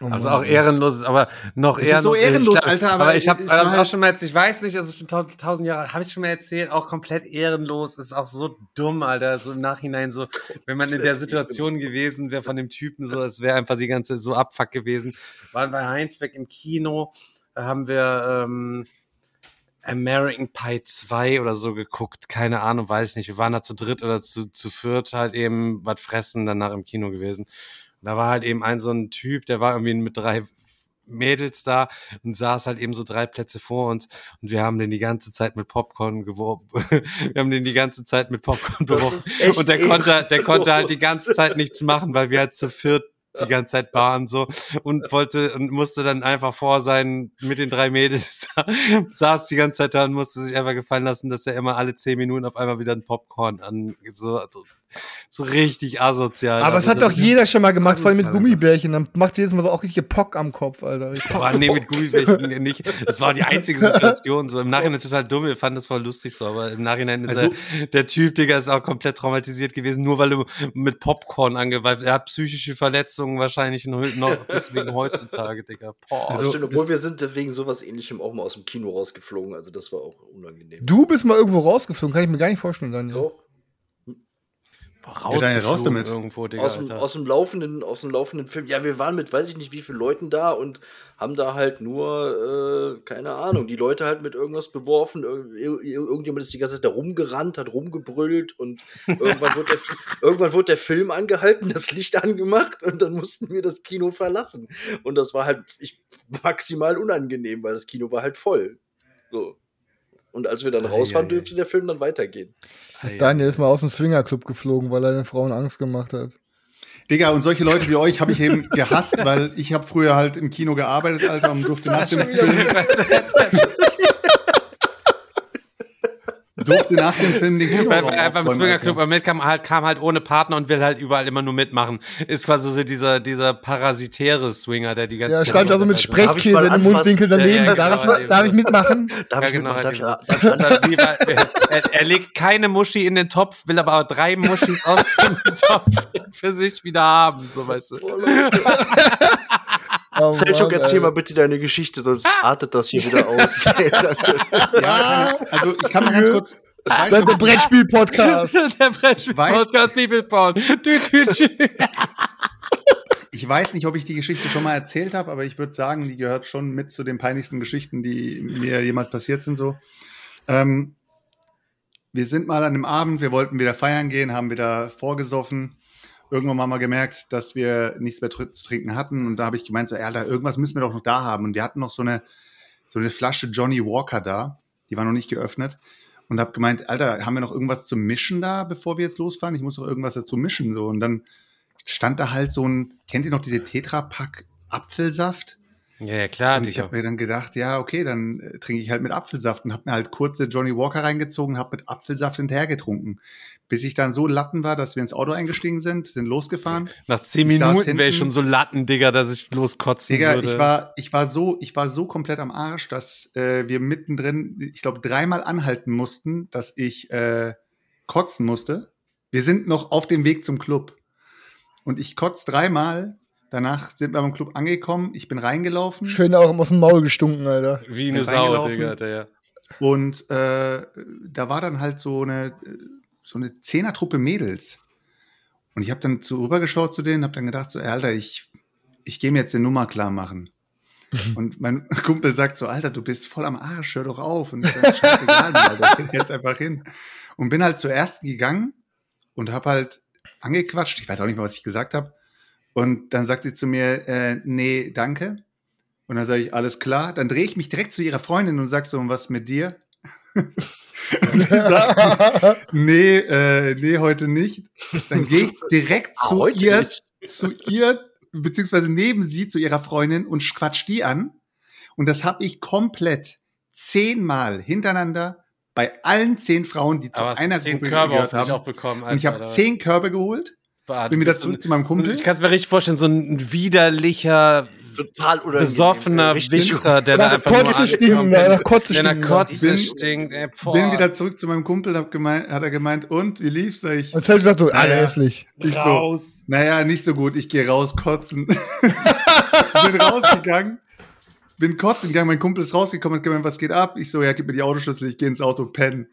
Oh Also auch ehrenlos, aber noch ist so ehrenlos. ehrenlos, ich glaub, Alter, Aber, aber ich habe es war auch halt- schon mal, erzählt, ich weiß nicht, ist schon tausend, Jahre, habe ich schon mal erzählt, auch komplett ehrenlos, ist auch so dumm, Alter, so im Nachhinein so, wenn man in der Situation gewesen wäre von dem Typen, so, es wäre einfach die ganze so Abfuck gewesen. Waren bei Heinzweg im Kino, da haben wir ähm, American Pie 2 oder so geguckt, keine Ahnung, weiß ich nicht. Wir waren da zu dritt oder zu, zu viert halt eben was fressen, danach im Kino gewesen. Und da war halt eben ein so ein Typ, der war irgendwie mit drei Mädels da und saß halt eben so drei Plätze vor uns und wir haben den die ganze Zeit mit Popcorn geworben. wir haben den die ganze Zeit mit Popcorn beworfen. Und der konnte, der konnte halt die ganze Zeit nichts machen, weil wir halt zu viert die ganze Zeit waren so und wollte und musste dann einfach vor sein mit den drei Mädels saß die ganze Zeit da und musste sich einfach gefallen lassen, dass er immer alle zehn Minuten auf einmal wieder ein Popcorn an so so, so richtig asozial. Aber es Also hat das doch ist- jeder schon mal gemacht, vor allem mit Gummibärchen. Dann macht jedes Mal so auch richtig Pock am Kopf, Alter. Boah, nee, mit Gummibärchen nicht. Das war die einzige Situation. So im Nachhinein total dumm. Wir fanden das voll lustig so, aber im Nachhinein ist Also- er, der Typ, Digga, ist auch komplett traumatisiert gewesen, nur weil er mit Popcorn angeweift. Er hat psychische Verletzungen wahrscheinlich noch noch deswegen heutzutage, Digga. Boah. Also- Stimmt, obwohl wir sind wegen sowas ähnlichem auch mal aus dem Kino rausgeflogen. Also das war auch unangenehm. Du bist mal irgendwo rausgeflogen, kann ich mir gar nicht vorstellen, Daniel. Doch. Boah, Ja, raus damit. Irgendwo, Digga, Aus dem, aus, dem laufenden, aus dem laufenden Film. Ja, wir waren mit weiß ich nicht wie viele Leuten da und haben da halt nur, äh, keine Ahnung, die Leute halt mit irgendwas beworfen. Ir ir irgendjemand ist die ganze Zeit da rumgerannt, hat rumgebrüllt und irgendwann wurde, der, irgendwann wurde der Film angehalten, das Licht angemacht und dann mussten wir das Kino verlassen. Und das war halt ich, maximal unangenehm, weil das Kino war halt voll. So. Und als wir dann raus waren, dürfte der Film dann weitergehen. Daniel ist mal aus dem Swingerclub geflogen, weil er den Frauen Angst gemacht hat. Digga, und solche Leute wie euch habe ich eben gehasst, weil ich habe früher halt im Kino gearbeitet, Alter, und durfte nach dem Film, durfte nach dem Film Kino Weil, weil beim Swingerclub Ahmed kam halt, kam halt ohne Partner und will halt überall immer nur mitmachen. Ist quasi so dieser, dieser parasitäre Swinger, der die ganze Ja, Zeit stand da so mit Sprechkäse im? Mundwinkel daneben. Ja, ja, darf, genau, ich, darf ich mitmachen? Darf Ja, ich genau, mitmachen? Darf ich, darf weil, er, er legt keine Muschi in den Topf, will aber auch drei Muschis aus dem Topf für sich wieder haben, so weißt du. Oh, Selchuk, erzähl mal bitte deine Geschichte, sonst artet das hier wieder aus. Ja, also ich kann mal ganz kurz. Ich weiß Der, Brettspiel-Podcast. Der Brettspiel-Podcast People Porn. Dü, dü, dü. Ich weiß nicht, ob ich die Geschichte schon mal erzählt habe, aber ich würde sagen, die gehört schon mit zu den peinlichsten Geschichten, die mir jemals passiert sind. So, ähm, wir sind mal an einem Abend, wir wollten wieder feiern gehen, haben wieder vorgesoffen. Irgendwann haben wir gemerkt, dass wir nichts mehr zu trinken hatten und da habe ich gemeint, so, ja, Alter, irgendwas müssen wir doch noch da haben. Und wir hatten noch so eine so eine Flasche Johnny Walker da, die war noch nicht geöffnet. Und habe gemeint, Alter, haben wir noch irgendwas zum Mischen da, bevor wir jetzt losfahren? Ich muss doch irgendwas dazu mischen. So. Und dann stand da halt so ein, kennt ihr noch diese Tetra-Pack Apfelsaft? Ja, ja, klar, Und ich habe mir dann gedacht, ja, okay, dann äh, trinke ich halt mit Apfelsaft und habe mir halt kurze Johnny Walker reingezogen, habe mit Apfelsaft hinterher getrunken. Bis ich dann so latten war, dass wir ins Auto eingestiegen sind, sind losgefahren. Nach zehn Ich Minuten wäre ich schon so Latten, Digga, dass ich loskotzen Digga, würde. ich war, ich war so, ich war so komplett am Arsch, dass äh, wir mittendrin, ich glaube, dreimal anhalten mussten, dass ich äh, kotzen musste. Wir sind noch auf dem Weg zum Club. Und ich kotz dreimal. Danach sind wir beim Club angekommen. Ich bin reingelaufen. Schön auch aus dem Maul gestunken, Alter. Wie eine Sau. Digga, der. Und äh, da war dann halt so eine, so eine Zehnertruppe Mädels. Und ich habe dann so rübergeschaut zu denen, habe dann gedacht, so, Alter, ich, ich gehe mir jetzt eine Nummer klar machen. Und mein Kumpel sagt so, Alter, du bist voll am Arsch, hör doch auf. Und ich sag, scheißegal, Alter, ich jetzt einfach hin. Und bin halt zur ersten gegangen und habe halt angequatscht. Ich weiß auch nicht mal, was ich gesagt habe. Und dann sagt sie zu mir, äh, nee, danke. Und dann sage ich, alles klar. Dann drehe ich mich direkt zu ihrer Freundin und sag so, und was mit dir? Und sie sagt, nee, äh, nee, heute nicht. Dann gehe ich direkt zu Heute ihr, nicht. zu ihr, beziehungsweise neben sie, zu ihrer Freundin und quatsch die an. Und das habe ich komplett zehnmal hintereinander bei allen zehn Frauen, die zu Aber einer zehn Gruppe Körbe gehört haben. auch bekommen. Und ich habe Alter, zehn Körbe geholt, bin Du bist zurück so zu meinem ein- Kumpel. Ich kann es mir richtig vorstellen, so ein widerlicher, Total unangenehm. besoffener Wichser, der da einfach nur Kotze stinken, ankommt. nach Kotze Der nach stinken. Kotze Bin- stinkt. Ey, boah. Bin wieder zurück zu meinem Kumpel, hab gemeint, hat er gemeint, und wie lief's? Sag ich, Und Zelch sagt so, Alter, Ja. hässlich. ich so, raus. naja, nicht so gut, ich gehe raus kotzen. bin rausgegangen, bin kotzen gegangen, mein Kumpel ist rausgekommen und hat gemeint, was geht ab? Ich so, ja, gib mir die Autoschlüssel, ich gehe ins Auto pennen.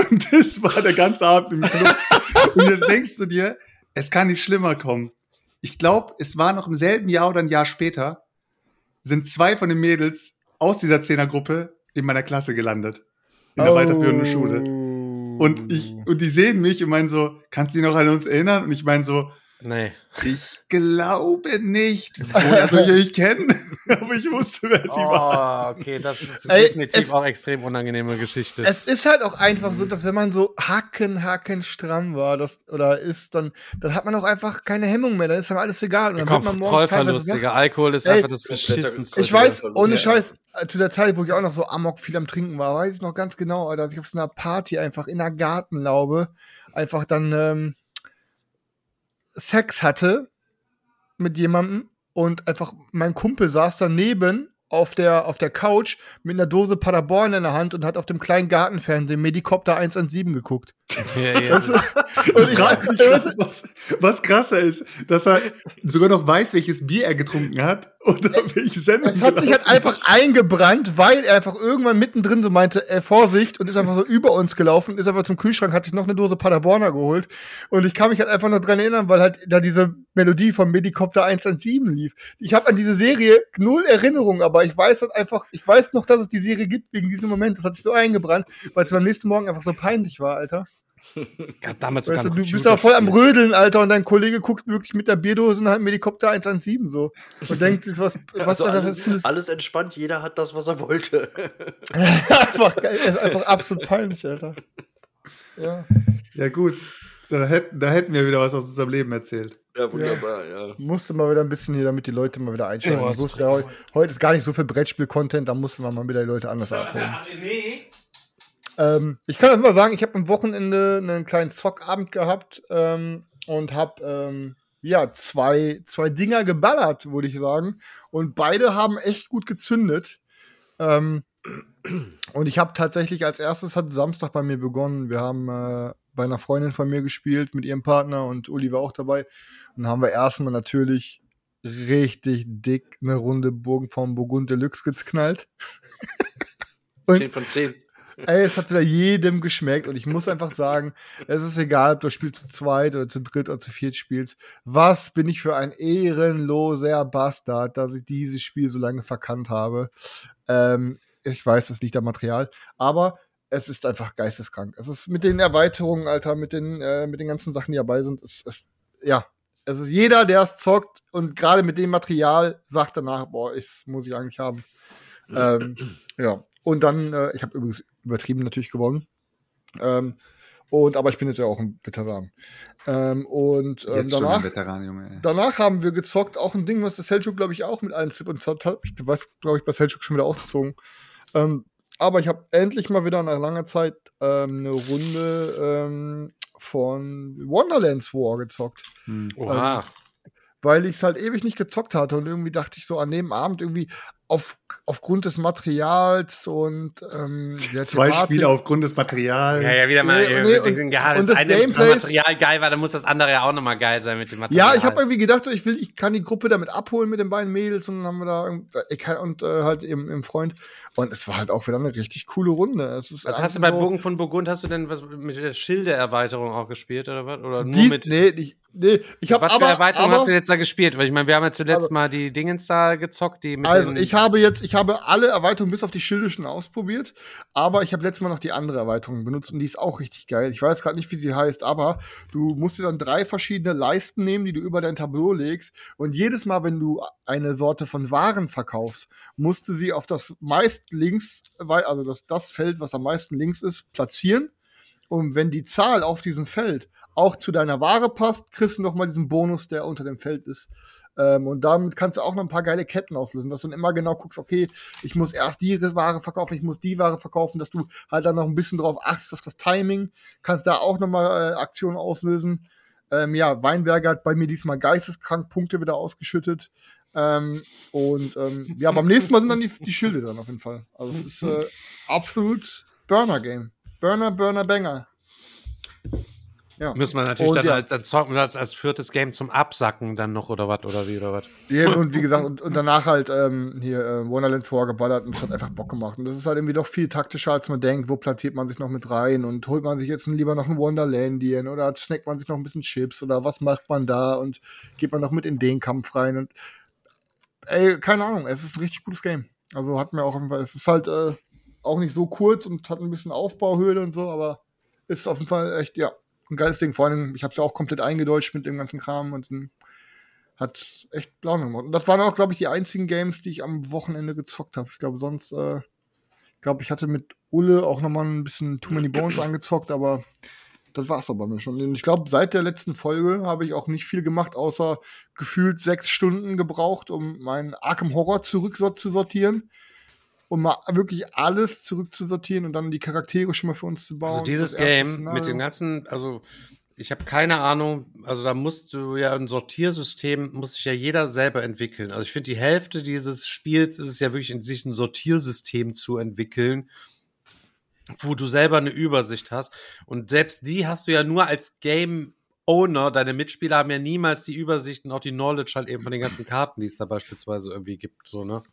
Und das war der ganze Abend im Club. Und jetzt denkst du dir, es kann nicht schlimmer kommen. Ich glaube, es war noch im selben Jahr oder ein Jahr später, sind zwei von den Mädels aus dieser Zehnergruppe in meiner Klasse gelandet. In der weiterführenden Schule. Und ich, und die sehen mich und meinen so, kannst du dich noch an uns erinnern? Und ich meine so, Nee. ich glaube nicht. Woher soll ich euch kennen? Aber ich wusste, wer sie war. Oh, okay, das ist Ey, definitiv es- auch extrem unangenehme Geschichte. Es ist halt auch einfach so, dass wenn man so hacken, hacken stramm war, das, oder ist, dann, dann hat man auch einfach keine Hemmung mehr, dann ist dann alles egal. Und dann wird man teilweise Digga. Alkohol ist Ey, einfach das Beschissenste. Ich weiß, ohne. Scheiß, äh, zu der Zeit, wo ich auch noch so amok viel am Trinken war, weiß ich noch ganz genau, dass ich auf so einer Party einfach in der Gartenlaube einfach dann ähm, Sex hatte mit jemandem und einfach mein Kumpel saß daneben auf der, auf der Couch mit einer Dose Paderborn in der Hand und hat auf dem kleinen Gartenfernsehen Medikopter 117 geguckt. Ja, ja. Und ich, mich, was, was, krasser ist, dass er sogar noch weiß, welches Bier er getrunken hat oder welche Sendung. Es hat sich halt einfach ist. eingebrannt, weil er einfach irgendwann mittendrin so meinte, äh, Vorsicht, und ist einfach so über uns gelaufen, ist einfach zum Kühlschrank, hat sich noch eine Dose Paderborner geholt. Und ich kann mich halt einfach noch dran erinnern, weil halt da diese Melodie vom Medikopter 117 lief. Ich habe an diese Serie null Erinnerung, aber ich weiß halt einfach, ich weiß noch, dass es die Serie gibt wegen diesem Moment. Das hat sich so eingebrannt, weil es beim nächsten Morgen einfach so peinlich war, Alter. Gab damals Weißt du, du bist da voll am. Rödeln, Alter, und dein Kollege guckt wirklich mit der Bierdose und hat Medikopter 117 so. Und denkt sich, was, was, Also alles, das? alles entspannt, jeder hat das, was er wollte. einfach, einfach absolut peinlich, Alter. Ja. Ja, gut. Da hätten, da hätten wir wieder was aus unserem Leben erzählt. Ja, wunderbar, ja. Musste mal wieder ein bisschen hier, damit die Leute mal wieder einschalten. Ja, wusste, ja, heu- heute ist gar nicht so viel Brettspiel-Content, da mussten wir mal wieder die Leute anders abholen. Ähm, ich kann einfach mal sagen, ich habe am Wochenende einen kleinen Zockabend gehabt ähm, und habe ähm, ja zwei, zwei Dinger geballert, würde ich sagen. Und beide haben echt gut gezündet. Ähm, und ich habe tatsächlich als erstes hat Samstag bei mir begonnen. Wir haben äh, bei einer Freundin von mir gespielt mit ihrem Partner und Uli war auch dabei. Und haben wir erstmal natürlich richtig dick eine Runde Burgen vom Burgund Deluxe geknallt. Und- 10 von 10. Ey, es hat wieder jedem geschmeckt und ich muss einfach sagen, es ist egal, ob du das Spiel zu zweit oder zu dritt oder zu viert spielst. Was bin ich für ein ehrenloser Bastard, dass ich dieses Spiel so lange verkannt habe. Ähm, ich weiß, es liegt am Material, aber es ist einfach geisteskrank. Es ist mit den Erweiterungen, Alter, mit den, äh, mit den ganzen Sachen, die dabei sind, es ist, ja, es ist jeder, der es zockt und gerade mit dem Material sagt danach, boah, ich muss ich eigentlich haben. ähm, ja. Und dann, äh, ich habe übrigens übertrieben natürlich gewonnen. Ähm, und, aber ich bin jetzt ja auch ein Veteran. Ähm, und ähm, danach, Veteran, danach haben wir gezockt, auch ein Ding, was der Selchuk, glaube ich, auch mit einem Zip und Zap hat. Ich weiß, glaube ich, bei Selchuk schon wieder ausgezogen. Ähm, aber ich habe endlich mal wieder nach langer Zeit ähm, eine Runde ähm, von Wonderlands War gezockt Hm. Oha. weil ich es halt ewig nicht gezockt hatte und irgendwie dachte ich so an dem Abend irgendwie auf, aufgrund des Materials und ähm, der Zwei Thematik- Spiele aufgrund des Materials. Ja, ja, wieder mal. Nee, äh, nee, und- ja, und das das eine Gameplay- Material geil war, dann muss das andere ja auch nochmal geil sein mit dem Material. Ja, ich habe irgendwie gedacht, ich will, ich kann die Gruppe damit abholen mit den beiden Mädels und dann haben wir da irgend- ich kann, und äh, halt im, im Freund und es war halt auch wieder eine richtig coole Runde. Es ist Was hast du bei Bogen von Burgund, hast du denn was mit der Schilde-Erweiterung auch gespielt oder was? Oder nur Dies, mit. nee, ich, nee, ich habe was für aber, Erweiterung aber hast du jetzt da gespielt? Weil ich meine, wir haben ja zuletzt Aber- mal die Dingens da gezockt, die mit Also, den, ich habe jetzt, ich habe alle Erweiterungen bis auf die Schilde schon ausprobiert, aber ich habe letztes Mal noch die andere Erweiterung benutzt und die ist auch richtig geil. Ich weiß gerade nicht, wie sie heißt, aber du musst dir dann drei verschiedene Leisten nehmen, die du über dein Tableau legst und jedes Mal, wenn du eine Sorte von Waren verkaufst, musst du sie auf das meist links, also das, das Feld, was am meisten links ist, platzieren. Und wenn die Zahl auf diesem Feld auch zu deiner Ware passt, kriegst du noch mal diesen Bonus, der unter dem Feld ist. Ähm, und damit kannst du auch noch ein paar geile Ketten auslösen, dass du dann immer genau guckst, okay, ich muss erst die Ware verkaufen, ich muss die Ware verkaufen, dass du halt dann noch ein bisschen drauf achtest, auf das Timing, kannst da auch noch mal äh, Aktionen auslösen. Ähm, ja, Weinberger hat bei mir diesmal geisteskrank Punkte wieder ausgeschüttet. Ähm, und ähm, ja, beim nächsten Mal sind dann die, die Schilde dann auf jeden Fall. Also es ist äh, absolut Burner-Game. Burner, Burner, Banger. Ja. müssen wir natürlich Und dann ja. als, wir das als viertes Game zum Absacken dann noch oder was oder wie oder was. Ja, und wie gesagt, und, und danach halt ähm, hier äh, Wonderlands vorgeballert und es hat einfach Bock gemacht. Und das ist halt irgendwie doch viel taktischer, als man denkt. Wo platziert man sich noch mit rein und holt man sich jetzt lieber noch ein Wonderlandien oder snackt man sich noch ein bisschen Chips oder was macht man da und geht man noch mit in den Kampf rein und ey, keine Ahnung, es ist ein richtig gutes Game. Also hat mir auch auf jeden Fall, es ist halt äh, auch nicht so kurz und hat ein bisschen Aufbauhöhle und so, aber ist auf jeden Fall echt, ja, ein geiles Ding. Vor allem, ich habe es ja auch komplett eingedeutscht mit dem ganzen Kram und hat echt Laune gemacht. Und das waren auch, glaube ich, die einzigen Games, die ich am Wochenende gezockt habe. Ich glaube, sonst, äh, ich glaube, ich hatte mit Ulle auch noch mal ein bisschen Too Many Bones angezockt, aber das war's aber bei mir schon. Und ich glaube, seit der letzten Folge habe ich auch nicht viel gemacht, außer gefühlt sechs Stunden gebraucht, um meinen Arkham Horror zurückzusortieren. Um mal wirklich alles zurückzusortieren und dann die Charaktere schon mal für uns zu bauen. Also dieses Game mit dem ganzen, also ich habe keine Ahnung, also da musst du ja ein Sortiersystem, muss sich ja jeder selber entwickeln. Also ich finde, die Hälfte dieses Spiels ist es ja wirklich in sich ein Sortiersystem zu entwickeln, wo du selber eine Übersicht hast. Und selbst die hast du ja nur als Game Owner, deine Mitspieler haben ja niemals die Übersicht und auch die Knowledge halt eben von den ganzen Karten, die es da beispielsweise irgendwie gibt, so, ne?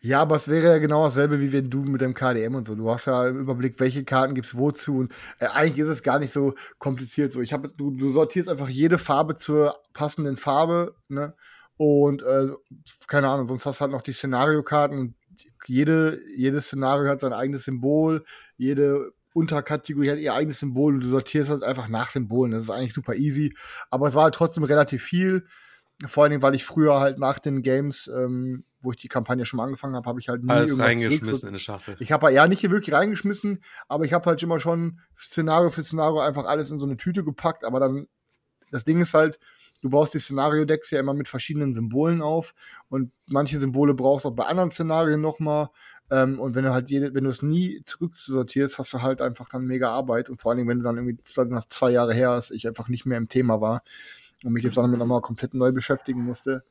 Ja, aber es wäre ja genau dasselbe, wie wenn du mit dem KDM und so. Du hast ja im Überblick, welche Karten gibt's wozu. Und äh, eigentlich ist es gar nicht so kompliziert. So, ich habe, du, du sortierst einfach jede Farbe zur passenden Farbe, ne? Und äh, keine Ahnung, sonst hast du halt noch die Szenariokarten. Jede, jedes Szenario hat sein eigenes Symbol. Jede Unterkategorie hat ihr eigenes Symbol und du sortierst halt einfach nach Symbolen. Das ist eigentlich super easy. Aber es war halt trotzdem relativ viel. Vor allen Dingen, weil ich früher halt nach den Games, ähm, wo ich die Kampagne schon mal angefangen habe, habe ich halt nie Alles reingeschmissen in eine Schachtel. Ich habe ja nicht hier wirklich reingeschmissen, aber ich habe halt immer schon Szenario für Szenario einfach alles in so eine Tüte gepackt. Aber dann, das Ding ist halt, du baust die Szenario-Decks ja immer mit verschiedenen Symbolen auf und manche Symbole brauchst du auch bei anderen Szenarien nochmal. Ähm, und wenn du halt jede, wenn du es nie zurücksortierst, hast du halt einfach dann mega Arbeit. Und vor allen Dingen, wenn du dann irgendwie dann nach zwei Jahre her ist, ich einfach nicht mehr im Thema war und mich jetzt damit nochmal komplett neu beschäftigen musste.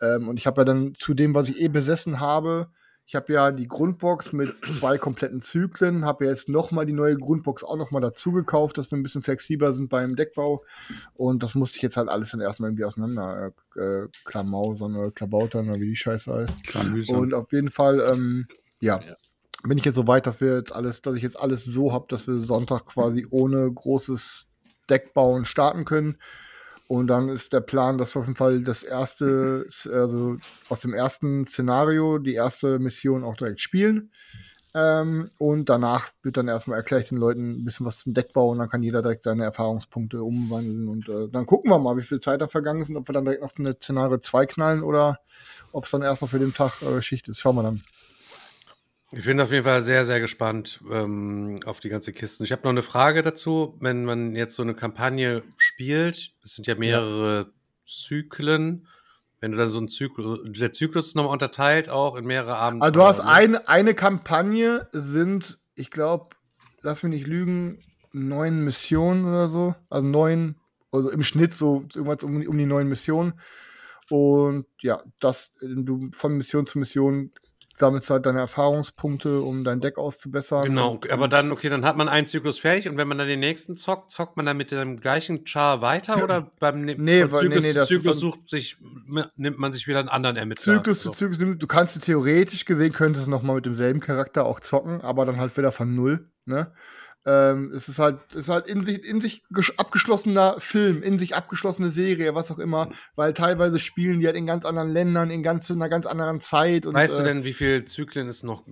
Ähm, und ich habe ja dann zu dem, was ich eh besessen habe, ich habe ja die Grundbox mit zwei kompletten Zyklen, habe ja jetzt nochmal die neue Grundbox auch nochmal dazu gekauft, dass wir ein bisschen flexibler sind beim Deckbau. Und das musste ich jetzt halt alles dann erstmal irgendwie auseinander äh, äh, klamausern oder klabautern oder wie die Scheiße heißt. Klamüsern. Und auf jeden Fall, ähm, ja, bin ich jetzt so weit, dass wir jetzt alles, dass ich jetzt alles so habe, dass wir Sonntag quasi ohne großes Deckbauen starten können. Und dann ist der Plan, dass wir auf jeden Fall das erste, also aus dem ersten Szenario, die erste Mission auch direkt spielen. Ähm, und danach wird dann erstmal erkläre ich den Leuten ein bisschen was zum Deckbau und dann kann jeder direkt seine Erfahrungspunkte umwandeln. Und äh, dann gucken wir mal, wie viel Zeit da vergangen ist und ob wir dann direkt noch eine Szenario 2 knallen oder ob es dann erstmal für den Tag äh, Schicht ist. Schauen wir dann. Ich bin auf jeden Fall sehr, sehr gespannt ähm, auf die ganze Kiste. Ich habe noch eine Frage dazu. Wenn man jetzt so eine Kampagne spielt, es sind ja mehrere Zyklen. Wenn du dann so einen Zyklus, der Zyklus ist nochmal unterteilt auch in mehrere Abenteuer. Also du hast ne? eine, eine Kampagne, sind, ich glaube, lass mich nicht lügen, neun Missionen oder so. Also neun, also im Schnitt so irgendwas um, um die neun Missionen. Und ja, das, du von Mission zu Mission sammelst halt deine Erfahrungspunkte, um dein Deck auszubessern. Genau, aber dann, okay, dann hat man einen Zyklus fertig und wenn man dann den nächsten zockt, zockt man dann mit dem gleichen Char weiter oder beim ne Nee, nee, Zyklus nee, zu das Zyklus sucht sich, nimmt man sich wieder einen anderen Ermittler. Zyklus So. zu Zyklus, nimm- du kannst theoretisch gesehen, könntest du nochmal mit demselben Charakter auch zocken, aber dann halt wieder von null, ne? Ähm, es ist halt, es ist halt in sich, in sich gesch- abgeschlossener Film, in sich abgeschlossene Serie, was auch immer, weil teilweise spielen die halt in ganz anderen Ländern, in ganz, in einer ganz anderen Zeit. Und, Weißt du äh, denn, wie viele Zyklen es noch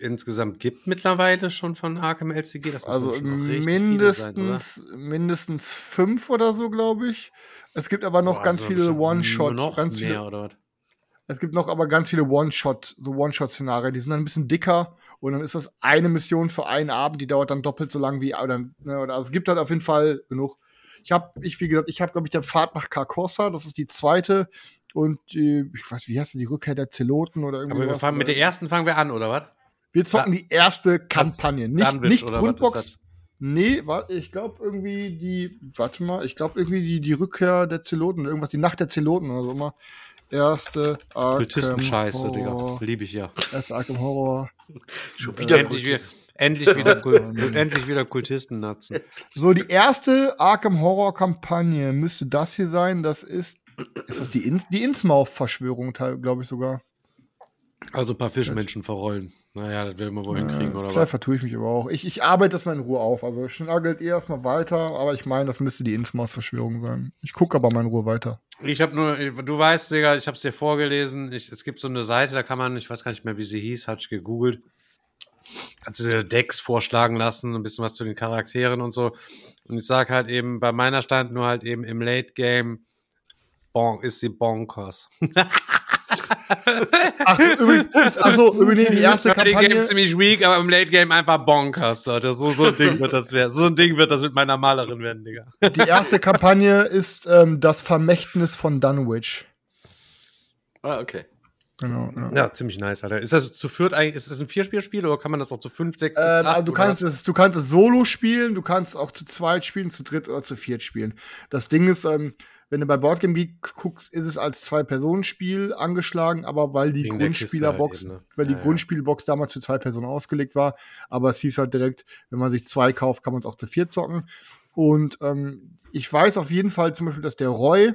insgesamt gibt mittlerweile schon von Arkham LCG? Das müssen Also schon noch richtig viele sein, mindestens, mindestens fünf oder so, glaube ich. Es gibt aber noch Boah, ganz also viele One-Shots, Noch ganz mehr, viele, oder was? Es gibt noch aber ganz viele One-Shot, so One-Shot-Szenarien, die sind dann ein bisschen dicker und dann ist das eine Mission für einen Abend, die dauert dann doppelt so lang wie, oder, ne, oder also es gibt halt auf jeden Fall genug. Ich habe, ich, wie gesagt, ich habe, glaube ich, der Pfad nach Carcosa, das ist die zweite und die, ich weiß, wie heißt die, die Rückkehr der Zeloten oder irgendwie Aber wir fangen mit oder- der ersten fangen wir an, oder was? Wir zocken Da- die erste Kampagne, nicht, Dunwich, nicht Grundbox. Nee, warte, ich glaube irgendwie die, warte mal, ich glaube irgendwie die, die Rückkehr der Zeloten, irgendwas, die Nacht der Zeloten oder so immer. Erste Arkham Kultistenscheiße, Digga. Horror. Liebe ich ja. Erste Arkham Horror. Schon wieder Endlich wieder, Kultist. endlich wieder, endlich wieder Kultisten natzen. So, die erste Arkham Horror Kampagne müsste das hier sein. Das ist, ist das die, Ins die Innsmouth-Verschwörung, glaube ich sogar. Also ein paar Fischmenschen verrollen. Naja, das werden wir wohl hinkriegen, oder Vielleicht was? vertue ich mich aber auch. Ich, ich arbeite das mal in Ruhe auf. Also schnaggelt ihr erstmal weiter, aber ich meine, das müsste die Innsmouth-Verschwörung sein. Ich gucke aber mal in Ruhe weiter. Ich habe nur, du weißt, Digga, ich habe es dir vorgelesen. Ich, es gibt so eine Seite, da kann man, ich weiß gar nicht mehr, wie sie hieß, hatte ich gegoogelt. Hat sie dir Decks vorschlagen lassen, ein bisschen was zu den Charakteren und so. Und ich sag halt eben, bei meiner stand nur halt eben im Late Game, bon, ist sie bonkers. Ach, übrigens, also, übrigens, die erste Game Kampagne. ziemlich weak, aber im Late Game einfach bonkers, Leute. So, so ein Ding wird das werden. So ein Ding wird das mit meiner Malerin werden, Digga. Die erste Kampagne ist ähm, das Vermächtnis von Dunwich. Ah, okay. Genau. Ja. Ja, ziemlich nice, Alter. Ist das zu viert eigentlich, ist das ein Vierspielspiel oder kann man das auch zu fünf, sechs, Ähm, acht, also du oder kannst, was? es, du kannst es solo spielen, du kannst auch zu zweit spielen, zu dritt oder zu viert spielen. Das Ding ist, ähm, wenn du bei Boardgame Geek guckst, ist es als Zwei-Personen-Spiel angeschlagen, aber weil die Wegen Grundspielerbox, halt eben, ne? weil die Ja. Grundspielbox damals für zwei Personen ausgelegt war, aber es hieß halt direkt, wenn man sich zwei kauft, kann man es auch zu viert zocken. Und ähm, ich weiß auf jeden Fall zum Beispiel, dass der Roy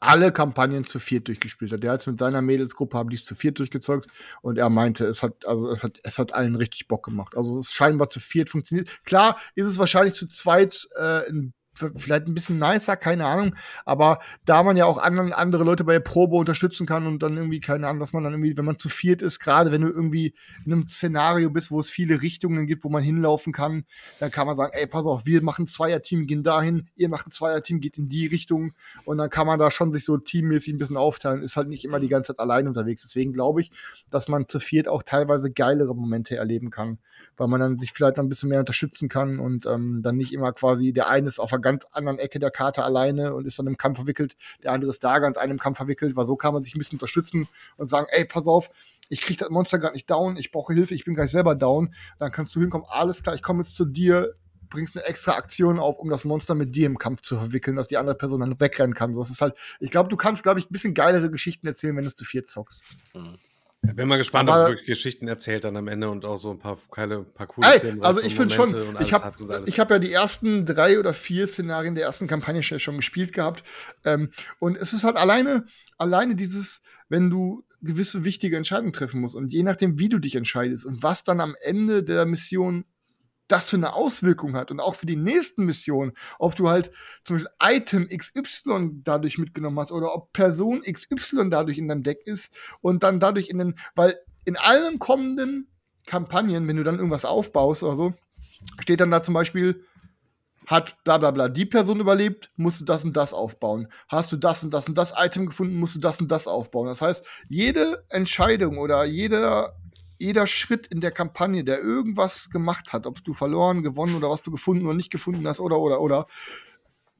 alle Kampagnen zu viert durchgespielt hat. Der hat mit seiner Mädelsgruppe haben die es zu viert durchgezockt und er meinte, es hat, also es hat, es hat allen richtig Bock gemacht. Also es ist scheinbar zu viert funktioniert. Klar ist es wahrscheinlich zu zweit äh, ein vielleicht ein bisschen nicer, keine Ahnung. Aber da man ja auch anderen, andere Leute bei der Probe unterstützen kann und dann irgendwie, keine Ahnung, dass man dann irgendwie, wenn man zu viert ist, gerade wenn du irgendwie in einem Szenario bist, wo es viele Richtungen gibt, wo man hinlaufen kann, dann kann man sagen, ey, pass auf, wir machen ein Zweier-Team, gehen dahin, ihr macht ein Zweier-Team, geht in die Richtung und dann kann man da schon sich so teammäßig ein bisschen aufteilen, ist halt nicht immer die ganze Zeit allein unterwegs. Deswegen glaube ich, dass man zu viert auch teilweise geilere Momente erleben kann, weil man dann sich vielleicht noch ein bisschen mehr unterstützen kann und ähm, dann nicht immer quasi der eine ist auf der ganz anderen Ecke der Karte alleine und ist dann im Kampf verwickelt, der andere ist da ganz einem Kampf verwickelt, weil so kann man sich ein bisschen unterstützen und sagen, ey, pass auf, ich krieg das Monster gerade nicht down, ich brauche Hilfe, ich bin gleich selber down. Dann kannst du hinkommen, alles klar, ich komme jetzt zu dir, bringst eine extra Aktion auf, um das Monster mit dir im Kampf zu verwickeln, dass die andere Person dann wegrennen kann. So, es ist halt, ich glaube, du kannst, glaube ich, ein bisschen geilere Geschichten erzählen, wenn du es zu viert zockst. Bin mal gespannt, ob es wirklich Geschichten erzählt dann am Ende und auch so ein paar geile, paar coole Ey, Filme also ich finde schon, ich habe ich hab ja die ersten drei oder vier Szenarien der ersten Kampagne schon- schon gespielt gehabt. Ähm, und es ist halt alleine, alleine dieses, wenn du gewisse wichtige Entscheidungen treffen musst und je nachdem, wie du dich entscheidest und was dann am Ende der Mission das für eine Auswirkung hat und auch für die nächsten Missionen, ob du halt zum Beispiel Item XY dadurch mitgenommen hast oder ob Person XY dadurch in deinem Deck ist und dann dadurch in den, weil in allen kommenden Kampagnen, wenn du dann irgendwas aufbaust oder so, steht dann da zum Beispiel, hat bla bla bla die Person überlebt, musst du das und das aufbauen. Hast du das und das und das Item gefunden, musst du das und das aufbauen. Das heißt, jede Entscheidung oder jeder, jeder Schritt in der Kampagne, der irgendwas gemacht hat, ob du verloren, gewonnen oder was du gefunden oder nicht gefunden hast oder oder oder,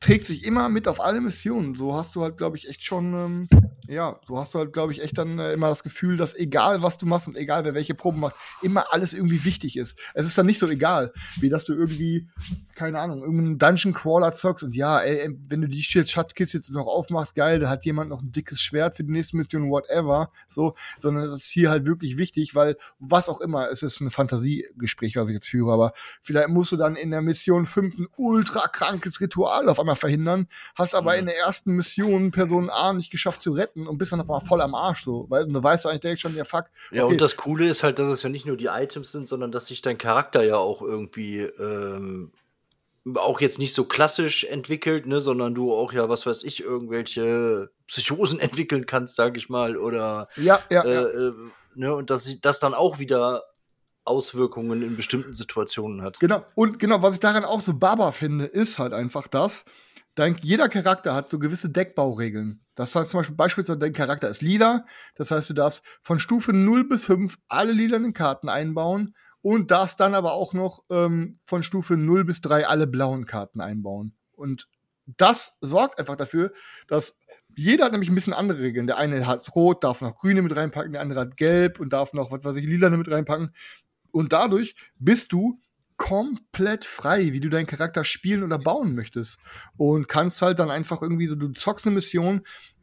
trägt sich immer mit auf alle Missionen. So hast du halt, glaube ich, echt schon, ähm, ja, so hast du halt, glaube ich, echt dann äh, immer das Gefühl, dass egal was du machst und egal wer welche Proben macht, immer alles irgendwie wichtig ist. Es ist dann nicht so egal, wie dass du irgendwie, keine Ahnung, irgendeinen Dungeon Crawler zockst und ja, ey, wenn du die Sch- Schatzkiste jetzt noch aufmachst, geil, da hat jemand noch ein dickes Schwert für die nächste Mission, whatever, so, sondern es ist hier halt wirklich wichtig, weil was auch immer, es ist ein Fantasiegespräch, was ich jetzt führe, aber vielleicht musst du dann in der Mission 5 ein ultra krankes Ritual auf einmal verhindern, hast aber in der ersten Mission Person A nicht geschafft zu retten und bist dann einmal voll am Arsch, so, weil du weißt eigentlich direkt schon, ja, fuck. Ja, okay, und das Coole ist halt, dass es ja nicht nur die Items sind, sondern dass sich dein Charakter ja auch irgendwie ähm, auch jetzt nicht so klassisch entwickelt, ne, sondern du auch ja, was weiß ich, irgendwelche Psychosen entwickeln kannst, sag ich mal, oder ja, ja, äh, ja. äh, ne, und dass sie das dann auch wieder Auswirkungen in bestimmten Situationen hat. Genau, und genau, was ich daran auch so baba finde, ist halt einfach das, dein, jeder Charakter hat so gewisse Deckbauregeln. Das heißt zum Beispiel, beispielsweise dein Charakter ist lila, das heißt, du darfst von Stufe 0 bis 5 alle lilanen Karten einbauen und darfst dann aber auch noch ähm, von Stufe 0 bis 3 alle blauen Karten einbauen. Und das sorgt einfach dafür, dass jeder hat nämlich ein bisschen andere Regeln. Der eine hat rot, darf noch grüne mit reinpacken, der andere hat gelb und darf noch, was weiß ich, lilane mit reinpacken. Und dadurch bist du komplett frei, wie du deinen Charakter spielen oder bauen möchtest. Und kannst halt dann einfach irgendwie so, du zockst eine Mission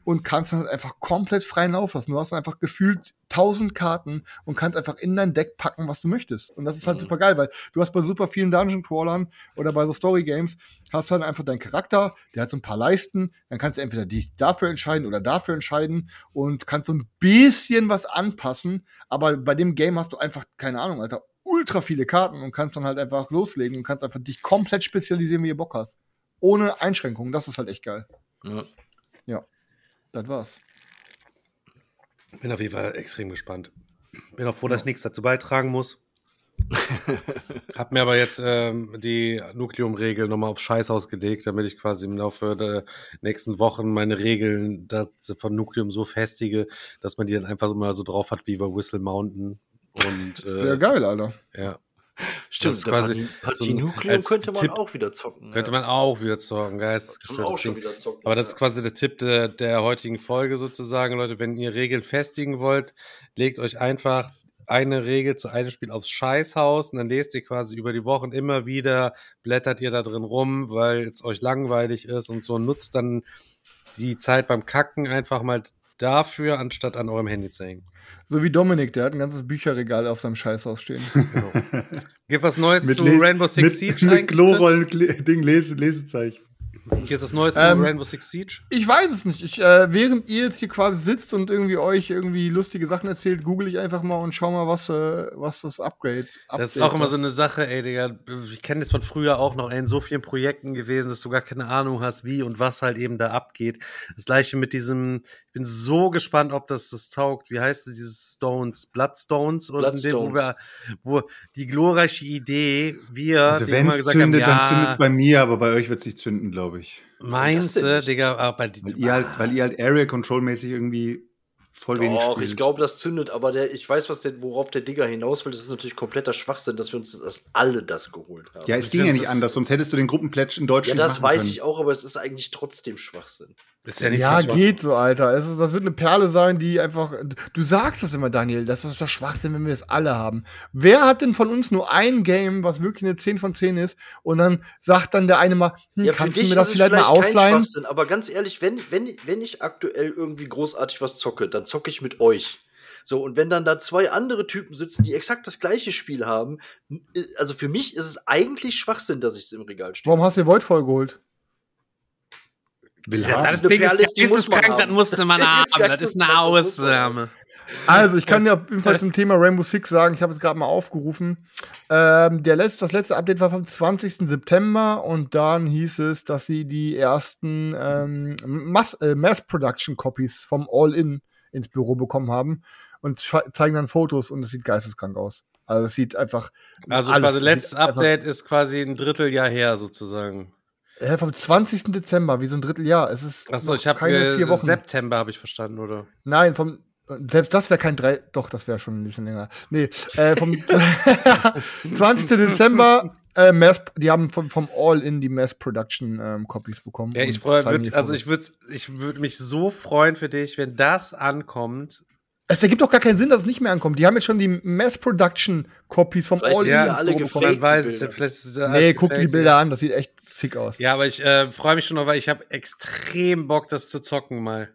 und kannst dann halt einfach komplett freien Lauf lassen. Du hast dann einfach gefühlt tausend Karten und kannst einfach in dein Deck packen, was du möchtest. Und das ist halt Mhm. super geil, weil du hast bei super vielen Dungeon Crawlern oder bei so Story Games hast du dann einfach deinen Charakter, der hat so ein paar Leisten, dann kannst du entweder dich dafür entscheiden oder dafür entscheiden und kannst so ein bisschen was anpassen, aber bei dem Game hast du einfach, keine Ahnung, Alter, ultra viele Karten und kannst dann halt einfach loslegen und kannst einfach dich komplett spezialisieren, wie ihr Bock hast. Ohne Einschränkungen, das ist halt echt geil. Ja. Das war's. Bin auf jeden Fall extrem gespannt. Bin auch froh, dass ich nichts dazu beitragen muss. Hab mir aber jetzt ähm, die Nukleum-Regel nochmal auf Scheiß ausgelegt, damit ich quasi im Laufe der nächsten Wochen meine Regeln das- von Nukleum so festige, dass man die dann einfach so mal so drauf hat wie bei Whistle Mountain. Und Ja, äh, geil, Alter. ja, Stimmt, ist da quasi Partie so könnte man Tipp auch wieder zocken. könnte ja. man auch wieder zocken, geistesgestört. auch schon wieder zocken. Aber das ist ja. quasi der Tipp der, der heutigen Folge sozusagen, Leute. Wenn ihr Regeln festigen wollt, legt euch einfach eine Regel zu einem Spiel aufs Scheißhaus und dann lest ihr quasi über die Wochen immer wieder, blättert ihr da drin rum, weil es euch langweilig ist und so. Nutzt dann die Zeit beim Kacken einfach mal dafür, anstatt an eurem Handy zu hängen. So wie Dominik, der hat ein ganzes Bücherregal auf seinem Scheißhaus stehen. Gibt was Neues Mit, zu Les- Rainbow Six mit, Siege mit Klorollen-Ding, Lese, Lesezeichen. Chris? Gibt was Neues Ähm, Rainbow Six Siege? Ich weiß es nicht. Ich, äh, während ihr jetzt hier quasi sitzt und irgendwie euch irgendwie lustige Sachen erzählt, google ich einfach mal und schau mal, was, äh, was das Upgrade Das ist auch immer so eine Sache, ey, Digga. Ich kenne das von früher auch noch ey, in so vielen Projekten gewesen, dass du gar keine Ahnung hast, wie und was halt eben da abgeht. Das gleiche mit diesem, ich bin so gespannt, ob das das taugt. Wie heißt es, dieses Stones? Bloodstones? Oder in dem, wo, wir, wo die glorreiche Idee, wir, Also wenn immer es gesagt zündet, haben, dann zündet es ja, bei mir, aber bei euch wird es nicht zünden, glaube ich. Meinst denn du, nicht? Digga, aber die, Weil ihr halt, weil ihr halt Area Control mäßig irgendwie voll wenig Doch, spielt. ich glaube, das zündet, aber der, ich weiß, was der, worauf der Digger hinaus will. Das ist natürlich kompletter Schwachsinn, dass wir uns dass alle das geholt haben. ja, es Ich ging ja nicht das- anders, sonst hättest du den Gruppenplätsch in Ja, Deutschland das machen weiß können. ich auch, aber es ist eigentlich trotzdem Schwachsinn. Ist ja nicht Ja, geht so, Alter. Es das wird eine Perle sein, die einfach. Du sagst das immer, Daniel. Das ist doch Schwachsinn, wenn wir es alle haben. Wer hat denn von uns nur ein Game, was wirklich eine 10 von 10 ist? Und dann sagt dann der eine mal, hm, Ja, kannst du mir das vielleicht vielleicht mal ausleihen? Aber ganz ehrlich, wenn, wenn, wenn ich aktuell irgendwie großartig was zocke, dann zocke ich mit euch. So, und wenn dann da zwei andere Typen sitzen, die exakt das gleiche Spiel haben, äh, also für mich ist es eigentlich Schwachsinn, dass ich es im Regal stehe. Warum hast du dir Void vollgeholt? Will Ja, haben. das Ding ist ist, die muss geisteskrank, das musste man haben. ist Das ist eine. Ausnahme. Also, ich kann dir auf jeden Fall zum Thema Rainbow Six sagen, ich habe es gerade mal aufgerufen. Ähm, der letzte, das letzte Update war vom 20. September und dann hieß es, dass sie die ersten ähm, Mass, äh, Mass-Production-Copies vom All-In ins Büro bekommen haben und zeigen dann Fotos und es sieht geisteskrank aus. Also es sieht einfach. Also quasi es letztes Update ist quasi ein Dritteljahr her sozusagen. Äh, vom 20. Dezember, wie so ein Dritteljahr. Es ist Achso, ich habe keine äh, vier Wochen. September habe ich verstanden, oder? Nein, vom selbst das wäre kein drei, doch, das wäre schon ein bisschen länger. Nee, äh, vom 20. Dezember, äh, Mass, die haben vom, vom All-In die Mass-Production-Copies bekommen. Ja, ich freue die also ich würde ich würd mich so freuen für dich, wenn das ankommt. Es ergibt doch gar keinen Sinn, dass es nicht mehr ankommt. Die haben jetzt schon die Mass-Production-Copies vom Vielleicht sind All-In. die ja alle gefaked. Weiß vielleicht ist ja Nee, guck dir die. Bilder an, das sieht echt sick aus. Ja, aber ich äh, freue mich schon noch, weil ich habe extrem Bock, das zu zocken mal.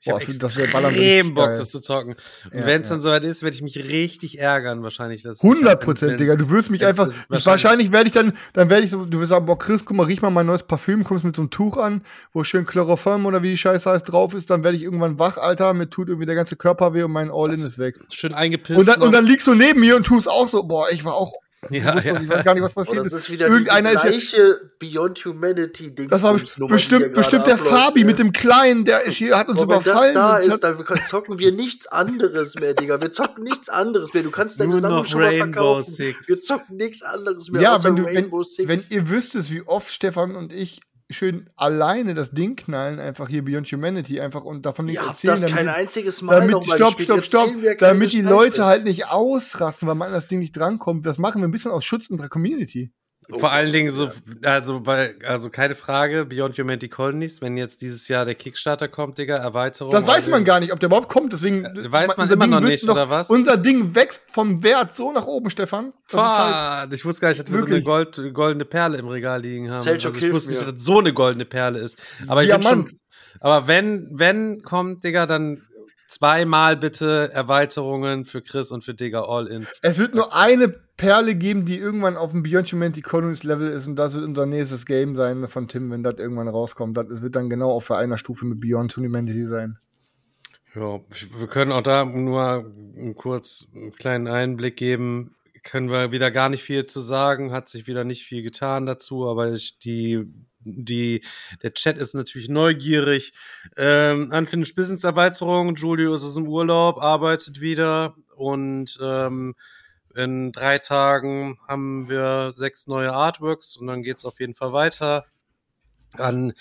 Ich habe ballern extrem Bock, geil. das zu zocken. Und Ja, wenn es ja. dann soweit ist, werde ich mich richtig ärgern, wahrscheinlich. Dass ich 100 hab- Prozent, Digga. Du wirst mich einfach. das ist Ich, wahrscheinlich werde ich dann, dann werde ich so, du wirst sagen, boah, Chris, guck mal, riech mal mein neues Parfüm, kommst mit so einem Tuch an, wo schön Chloroform oder wie die Scheiße heißt drauf ist, dann werde ich irgendwann wach, Alter, mir tut irgendwie der ganze Körper weh und mein All-In ist weg. Schön eingepisst. Und dann, und dann liegst du neben mir und tust auch so, boah, ich war auch, ja, wusste, ja. ich weiß gar nicht, was Oh, passiert das ist. wieder Irgendeiner ist ja, gleiche Beyond Humanity Ding. das war bestimmt, bestimmt der Fabi mit dem Kleinen, der ist hier, hat uns Aber wenn überfallen. das da ist, dann zocken wir nichts anderes mehr, Digga. Wir zocken nichts anderes mehr. Du kannst deine Nur Sammlung noch schon mal Rainbow verkaufen. Six. Wir zocken nichts anderes mehr ja, außer wenn, du, wenn, wenn ihr wüsstet, wie oft Stefan und ich schön alleine das Ding knallen, einfach hier Beyond Humanity, einfach und davon nichts habt erzählen. das damit kein einziges Mal damit, noch mal stopp, stopp, stopp, damit die. Leute halt nicht ausrasten, weil man an das Ding nicht drankommt. Das machen wir ein bisschen aus Schutz unserer Community. Oh Vor allen Dingen so, also, weil, also keine Frage, Beyond Humanity Colonies, wenn jetzt dieses Jahr der Kickstarter kommt, Digga, Erweiterung. Das weiß also- man gar nicht, ob der überhaupt kommt. Deswegen Äh, weiß man immer Ding noch nicht, oder was? Unser Ding wächst vom Wert so nach oben, Stefan. Halt, ich wusste gar nicht, dass wir so eine. Gold, goldene Perle im Regal liegen haben. Selchuk, ich wusste nicht, dass das so eine goldene Perle ist. Aber ich bin schon, aber wenn, wenn kommt, Digga, dann zweimal bitte Erweiterungen für Chris und für Digga All in. es wird nur eine Perle geben, die irgendwann auf dem Beyond Humanity Colonies Level ist und das wird unser nächstes Game sein von Tim, wenn das irgendwann rauskommt. Das wird dann genau auf einer Stufe mit Beyond Humanity sein. Ja, wir können auch da nur kurz einen kleinen Einblick geben. Können wir wieder gar nicht viel zu sagen, hat sich wieder nicht viel getan dazu, aber ich, die, die, der Chat ist natürlich neugierig. Ähm, Unfinished Business Erweiterung, Julio ist im Urlaub, arbeitet wieder. Und ähm, in drei Tagen haben wir sechs neue Artworks und dann geht's auf jeden Fall weiter an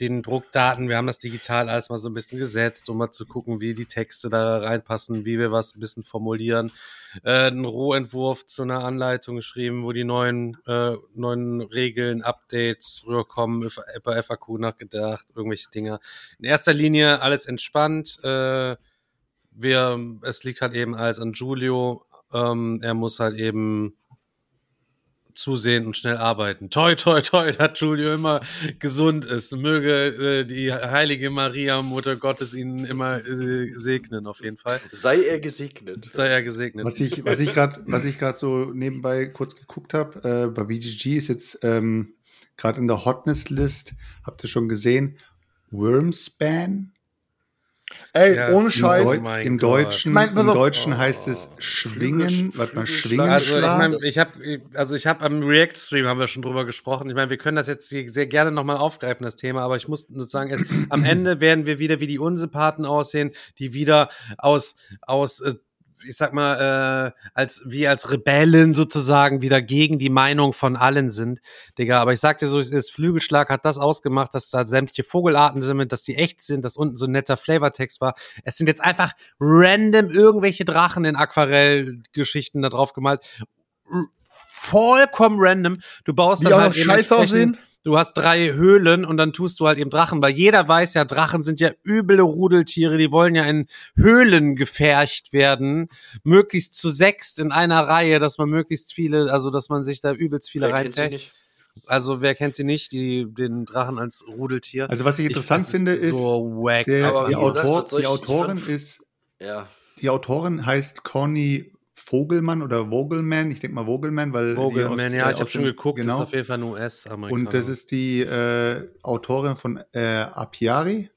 den Druckdaten. Wir haben das digital alles mal so ein bisschen gesetzt, um mal zu gucken, wie die Texte da reinpassen, wie wir was ein bisschen formulieren. Äh, einen Rohentwurf zu einer Anleitung geschrieben, wo die neuen, äh, neuen Regeln, Updates rüberkommen, bei FAQ nachgedacht, irgendwelche Dinge. In erster Linie alles entspannt. Äh, wir, es liegt halt eben alles an Julio. Ähm, er muss halt eben zusehen und schnell arbeiten. Toi, toi, toi, dass Julio immer gesund ist. Möge äh, die heilige Maria, Mutter Gottes, ihn immer äh, segnen, auf jeden Fall. Sei er gesegnet. Sei er gesegnet. Was ich, was ich gerade, was ich gerade so nebenbei kurz geguckt habe, äh, bei BGG ist jetzt ähm, gerade in der Hotness List, habt ihr schon gesehen, Wormspan. Ey, Ja, ohne Im, Scheiß. Deu Oh mein im. Deutschen, Mein- im auf. Deutschen heißt es Oh. Schwingen, warte mal, Flügelschlag. Also ich Das- ich habe, also ich habe am React-Stream haben wir schon drüber gesprochen. Ich meine, wir können das jetzt hier sehr gerne nochmal aufgreifen, das Thema, aber ich muss sozusagen, es- am Ende werden wir wieder wie die Unsympathen aussehen, die wieder aus, aus äh, ich sag mal, äh, als wir als Rebellen sozusagen wieder gegen die Meinung von allen sind, Digga. Aber ich sag dir so, es ist Flügelschlag hat das ausgemacht, dass da sämtliche Vogelarten sind, dass die echt sind, dass unten so ein netter Flavortext war. Es sind jetzt einfach random irgendwelche Drachen in Aquarellgeschichten da drauf gemalt. R- Vollkommen random. Du baust Die dann auch halt scheiße aussehen? Du hast drei Höhlen und dann tust du halt eben Drachen, weil jeder weiß ja, Drachen sind ja üble Rudeltiere, die wollen ja in Höhlen gefercht werden, möglichst zu sechst in einer Reihe, dass man möglichst viele, also dass man sich da übelst viele reinfällt. Also wer kennt sie nicht, die den Drachen als Rudeltier? Also was ich interessant das finde, ist, so wack. der, Aber die, Autor, die ich- Autorin ich ist, Ja. die Autorin heißt Conny Vogelmann oder Vogelman, ich denke mal Vogelman, weil Vogelman, ja, äh, ich habe schon geguckt, genau. ist auf jeden Fall ein US-Amerikaner. Und das ist die äh, Autorin von äh, Apiari,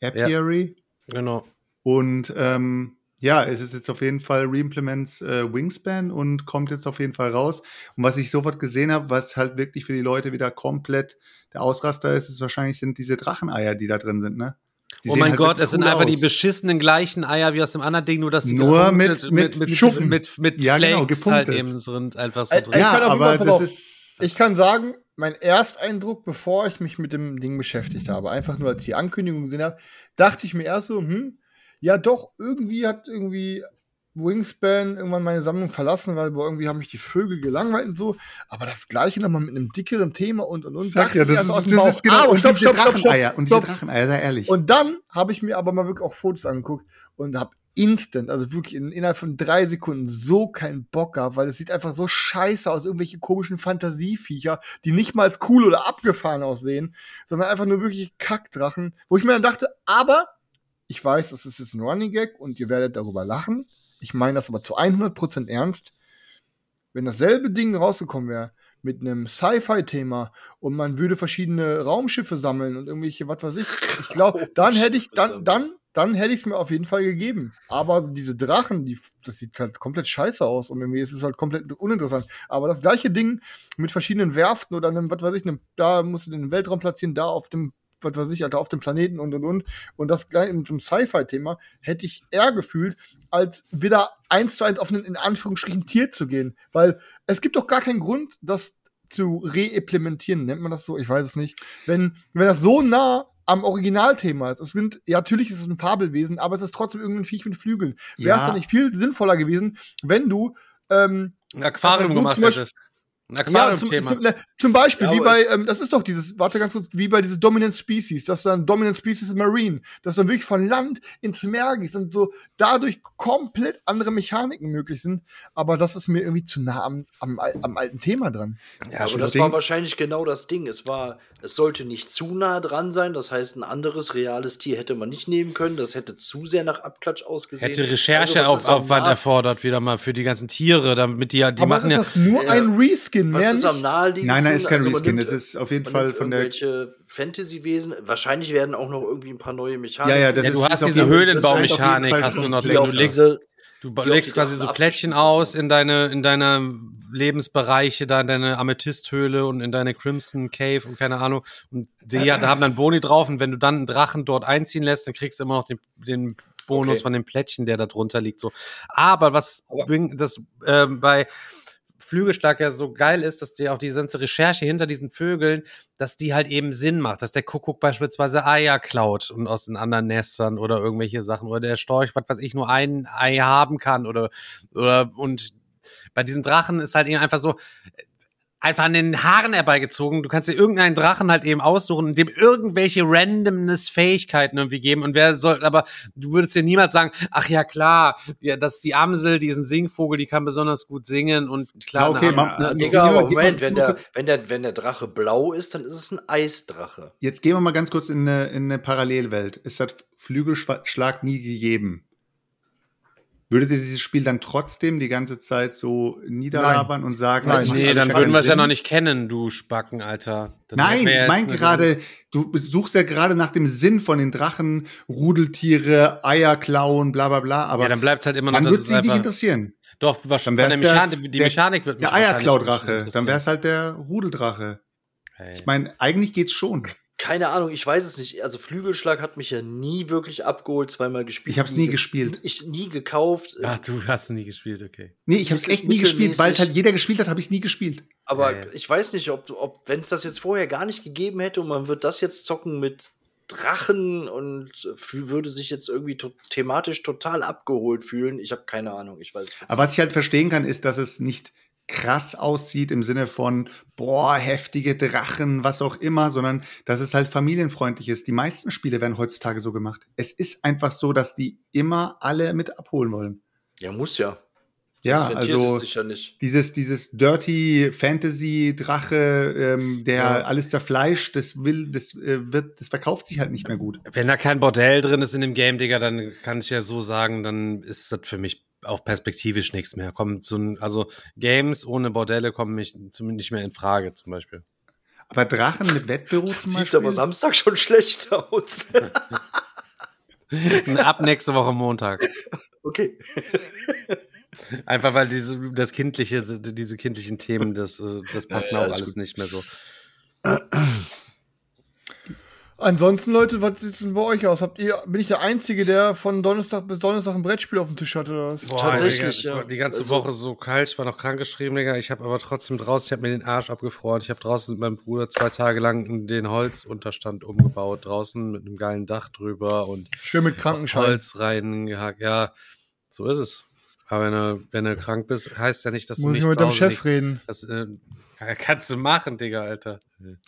Apiary. genau. Und ähm, ja, es ist jetzt auf jeden Fall Reimplements äh, Wingspan und kommt jetzt auf jeden Fall raus. Und was ich sofort gesehen habe, was halt wirklich für die Leute wieder komplett der Ausraster ist, ist wahrscheinlich sind diese Dracheneier, die da drin sind, ne? Die oh mein halt Gott, es sind einfach die aus. beschissenen gleichen Eier wie aus dem anderen Ding, nur dass sie Nur mit- mit- mit, mit, Schuppen. mit, mit Ja, genau, Flakes halt gepunktet. eben sind einfach so drin. Ja, aber das auf. ist. Ich kann sagen, mein Ersteindruck, bevor ich mich mit dem Ding beschäftigt habe, einfach nur als ich die Ankündigung gesehen habe, dachte ich mir erst so, hm, ja doch, irgendwie hat irgendwie Wingspan irgendwann meine Sammlung verlassen, weil irgendwie haben mich die Vögel gelangweilt und so. Aber das gleiche nochmal mit einem dickeren Thema und und und. Sag ja, das ist, das ist genau. Aber und stopp, diese stopp, stopp, stopp, Dracheneier. Und diese. Dracheneier, sei ehrlich. Und dann habe ich mir aber mal wirklich auch Fotos angeguckt und habe instant, also wirklich in, innerhalb von drei Sekunden so keinen Bock gehabt, weil es sieht einfach so scheiße aus, irgendwelche komischen Fantasieviecher, die nicht mal als cool oder abgefahren aussehen, sondern einfach nur wirklich Kackdrachen, wo ich mir dann dachte, aber ich weiß, das ist jetzt ein Running Gag und ihr werdet darüber lachen. Ich meine das aber zu 100% ernst. Wenn dasselbe Ding rausgekommen wäre, mit einem Sci-Fi-Thema und man würde verschiedene Raumschiffe sammeln und irgendwelche, was weiß ich, ich glaube, dann hätte ich, dann, dann, dann hätte ich es mir auf jeden Fall gegeben. Aber diese Drachen, die, das sieht halt komplett scheiße aus und irgendwie ist es halt komplett uninteressant. Aber das gleiche Ding mit verschiedenen Werften oder einem, was weiß ich, einem, da musst du den Weltraum platzieren, da auf dem, was weiß ich, Alter, auf dem Planeten und und und. Und das gleiche mit dem Sci-Fi-Thema hätte ich eher gefühlt, als wieder eins zu eins auf einen in Anführungsstrichen Tier zu gehen. Weil es gibt doch gar keinen Grund, das zu reimplementieren, nennt man das so? Ich weiß es nicht. Wenn, wenn das so nah am Originalthema ist. Es sind, ja, natürlich ist es ein Fabelwesen, aber es ist trotzdem irgendein Viech mit Flügeln. Wäre es Ja. dann nicht viel sinnvoller gewesen, wenn du ähm, Ein Aquarium Also so gemacht hättest. Ein ja, zum, Aquarium-Thema. zum, ne, zum Beispiel, Ja, wie bei, ähm, das ist doch dieses, warte ganz kurz, wie bei dieses Dominant Species, dass dann Dominant Species Marine, dass dann wirklich von Land ins Meer geht und so dadurch komplett andere Mechaniken möglich sind. Aber das ist mir irgendwie zu nah am, am, am alten Thema dran. ja, Aber das war wahrscheinlich genau das Ding. Es war, es sollte nicht zu nah dran sein. Das heißt, ein anderes reales Tier hätte man nicht nehmen können. Das hätte zu sehr nach Abklatsch ausgesehen. Hätte Also, Rechercheaufwand am nah- erfordert, wieder mal für die ganzen Tiere, damit die ja, die aber machen ja. nur Ja. ein Reskin, Was mehr ist am naheliegendsten? Nein, nein, ist kein Also Reskin. nimmt- Es ist auf jeden Fall von der. irgendwelche Fantasy-Wesen. Wahrscheinlich werden auch noch irgendwie ein paar neue Mechaniken. Ja, ja, das Ja, ist, du hast diese Höhlenbaumechanik, hast du noch, du legst- diese, Du legst quasi so Plättchen aus in deine, in deine Lebensbereiche, da in deine Amethysthöhle und in deine Crimson Cave und keine Ahnung. Und die ja, da haben dann Boni drauf und wenn du dann einen Drachen dort einziehen lässt, dann kriegst du immer noch den, den Bonus Okay. von dem Plättchen, der da drunter liegt. So. Aber was das ähm, bei Flügelschlag ja so geil ist, dass die auch diese ganze Recherche hinter diesen Vögeln, dass die halt eben Sinn macht, dass der Kuckuck beispielsweise Eier klaut und aus den anderen Nestern oder irgendwelche Sachen oder der Storch, was weiß ich, nur ein Ei haben kann oder oder und bei diesen Drachen ist halt eben einfach so einfach an den Haaren herbeigezogen. Du kannst dir irgendeinen Drachen halt eben aussuchen und dem irgendwelche Randomness-Fähigkeiten irgendwie geben. Und wer soll, aber du würdest dir niemals sagen, ach ja, klar, ja, dass die Amsel, diesen Singvogel, die kann besonders gut singen und klar, Ja, okay, eine Am- ma- also, Digga, aber Moment, wenn der, wenn, der, wenn der Drache blau ist, dann ist es ein Eisdrache. Jetzt gehen wir mal ganz kurz in eine, in eine Parallelwelt. Es hat Flügelschlag nie gegeben. Würdet ihr dieses Spiel dann trotzdem die ganze Zeit so niederlabern und sagen, Nein. nee, dann würden wir es ja noch nicht kennen, du Spacken, Alter. Dann Nein, ich meine eine- gerade, du suchst ja gerade nach dem Sinn von den Drachen, Rudeltiere, Eier klauen, bla bla bla, aber Ja, dann bleibt es halt immer noch, dann würde es es dich interessieren. Doch, was Dann der Mechanik, die der- Mechanik wird mich Der wahrscheinlich Eierklaudrache, dann wäre es halt der Rudeldrache. Ey. Ich meine, eigentlich geht's schon. Keine Ahnung, ich weiß es nicht. Also Flügelschlag hat mich ja nie wirklich abgeholt, zweimal gespielt. Ich hab's nie ge- gespielt. Ich nie gekauft. Ach, du hast nie gespielt, okay. Nee, ich habe es echt nie gespielt, weil es halt jeder gespielt hat, habe ich es nie gespielt. Aber Ja, ja. ich weiß nicht, ob, ob wenn es das jetzt vorher gar nicht gegeben hätte und man wird das jetzt zocken mit Drachen und würde sich jetzt irgendwie to thematisch total abgeholt fühlen. Ich habe keine Ahnung, ich weiß es nicht. Aber was ich halt verstehen kann, ist, dass es nicht krass aussieht im Sinne von, boah, heftige Drachen, was auch immer, sondern dass es halt familienfreundlich ist. Die meisten Spiele werden heutzutage so gemacht. Es ist einfach so, dass die immer alle mit abholen wollen. ja, muss ja. Ja, also ja nicht. dieses, dieses Dirty Fantasy Drache, ähm, der Ja. alles zerfleischt, das will, das äh, wird, das verkauft sich halt nicht mehr gut. Wenn da kein Bordell drin ist in dem Game, Digga, dann kann ich ja so sagen, dann ist das für mich auch perspektivisch nichts mehr. So ein, also Games ohne Bordelle kommen mich zumindest nicht mehr in Frage, zum Beispiel. Aber Drachen mit Wettbüro zum Sieht Beispiel. aber Samstag schon schlecht aus. Ab nächste Woche Montag. okay. Einfach weil diese, das kindliche, diese kindlichen Themen, das, äh, das passt Ja, mir auch alles nicht mehr so. Ansonsten, Leute, was sieht denn bei euch aus? Habt ihr, bin ich der Einzige, der von Donnerstag bis Donnerstag ein Brettspiel auf dem Tisch hatte oder was? Boah, Tatsächlich, Digga, ja. war die ganze Also- Woche so kalt, ich war noch krankgeschrieben, Digga. Ich habe aber trotzdem draußen, ich habe mir den Arsch abgefroren. Ich habe draußen mit meinem Bruder zwei Tage lang den Holzunterstand umgebaut, draußen mit einem geilen Dach drüber und Schön mit Krankenschein. Holz reingehackt. Ja, so ist es. Aber wenn du, wenn du krank bist, heißt ja nicht, dass du Muss nicht ich mit Hause Chef liegst. reden. Das äh, kannst du machen, Digga, Alter.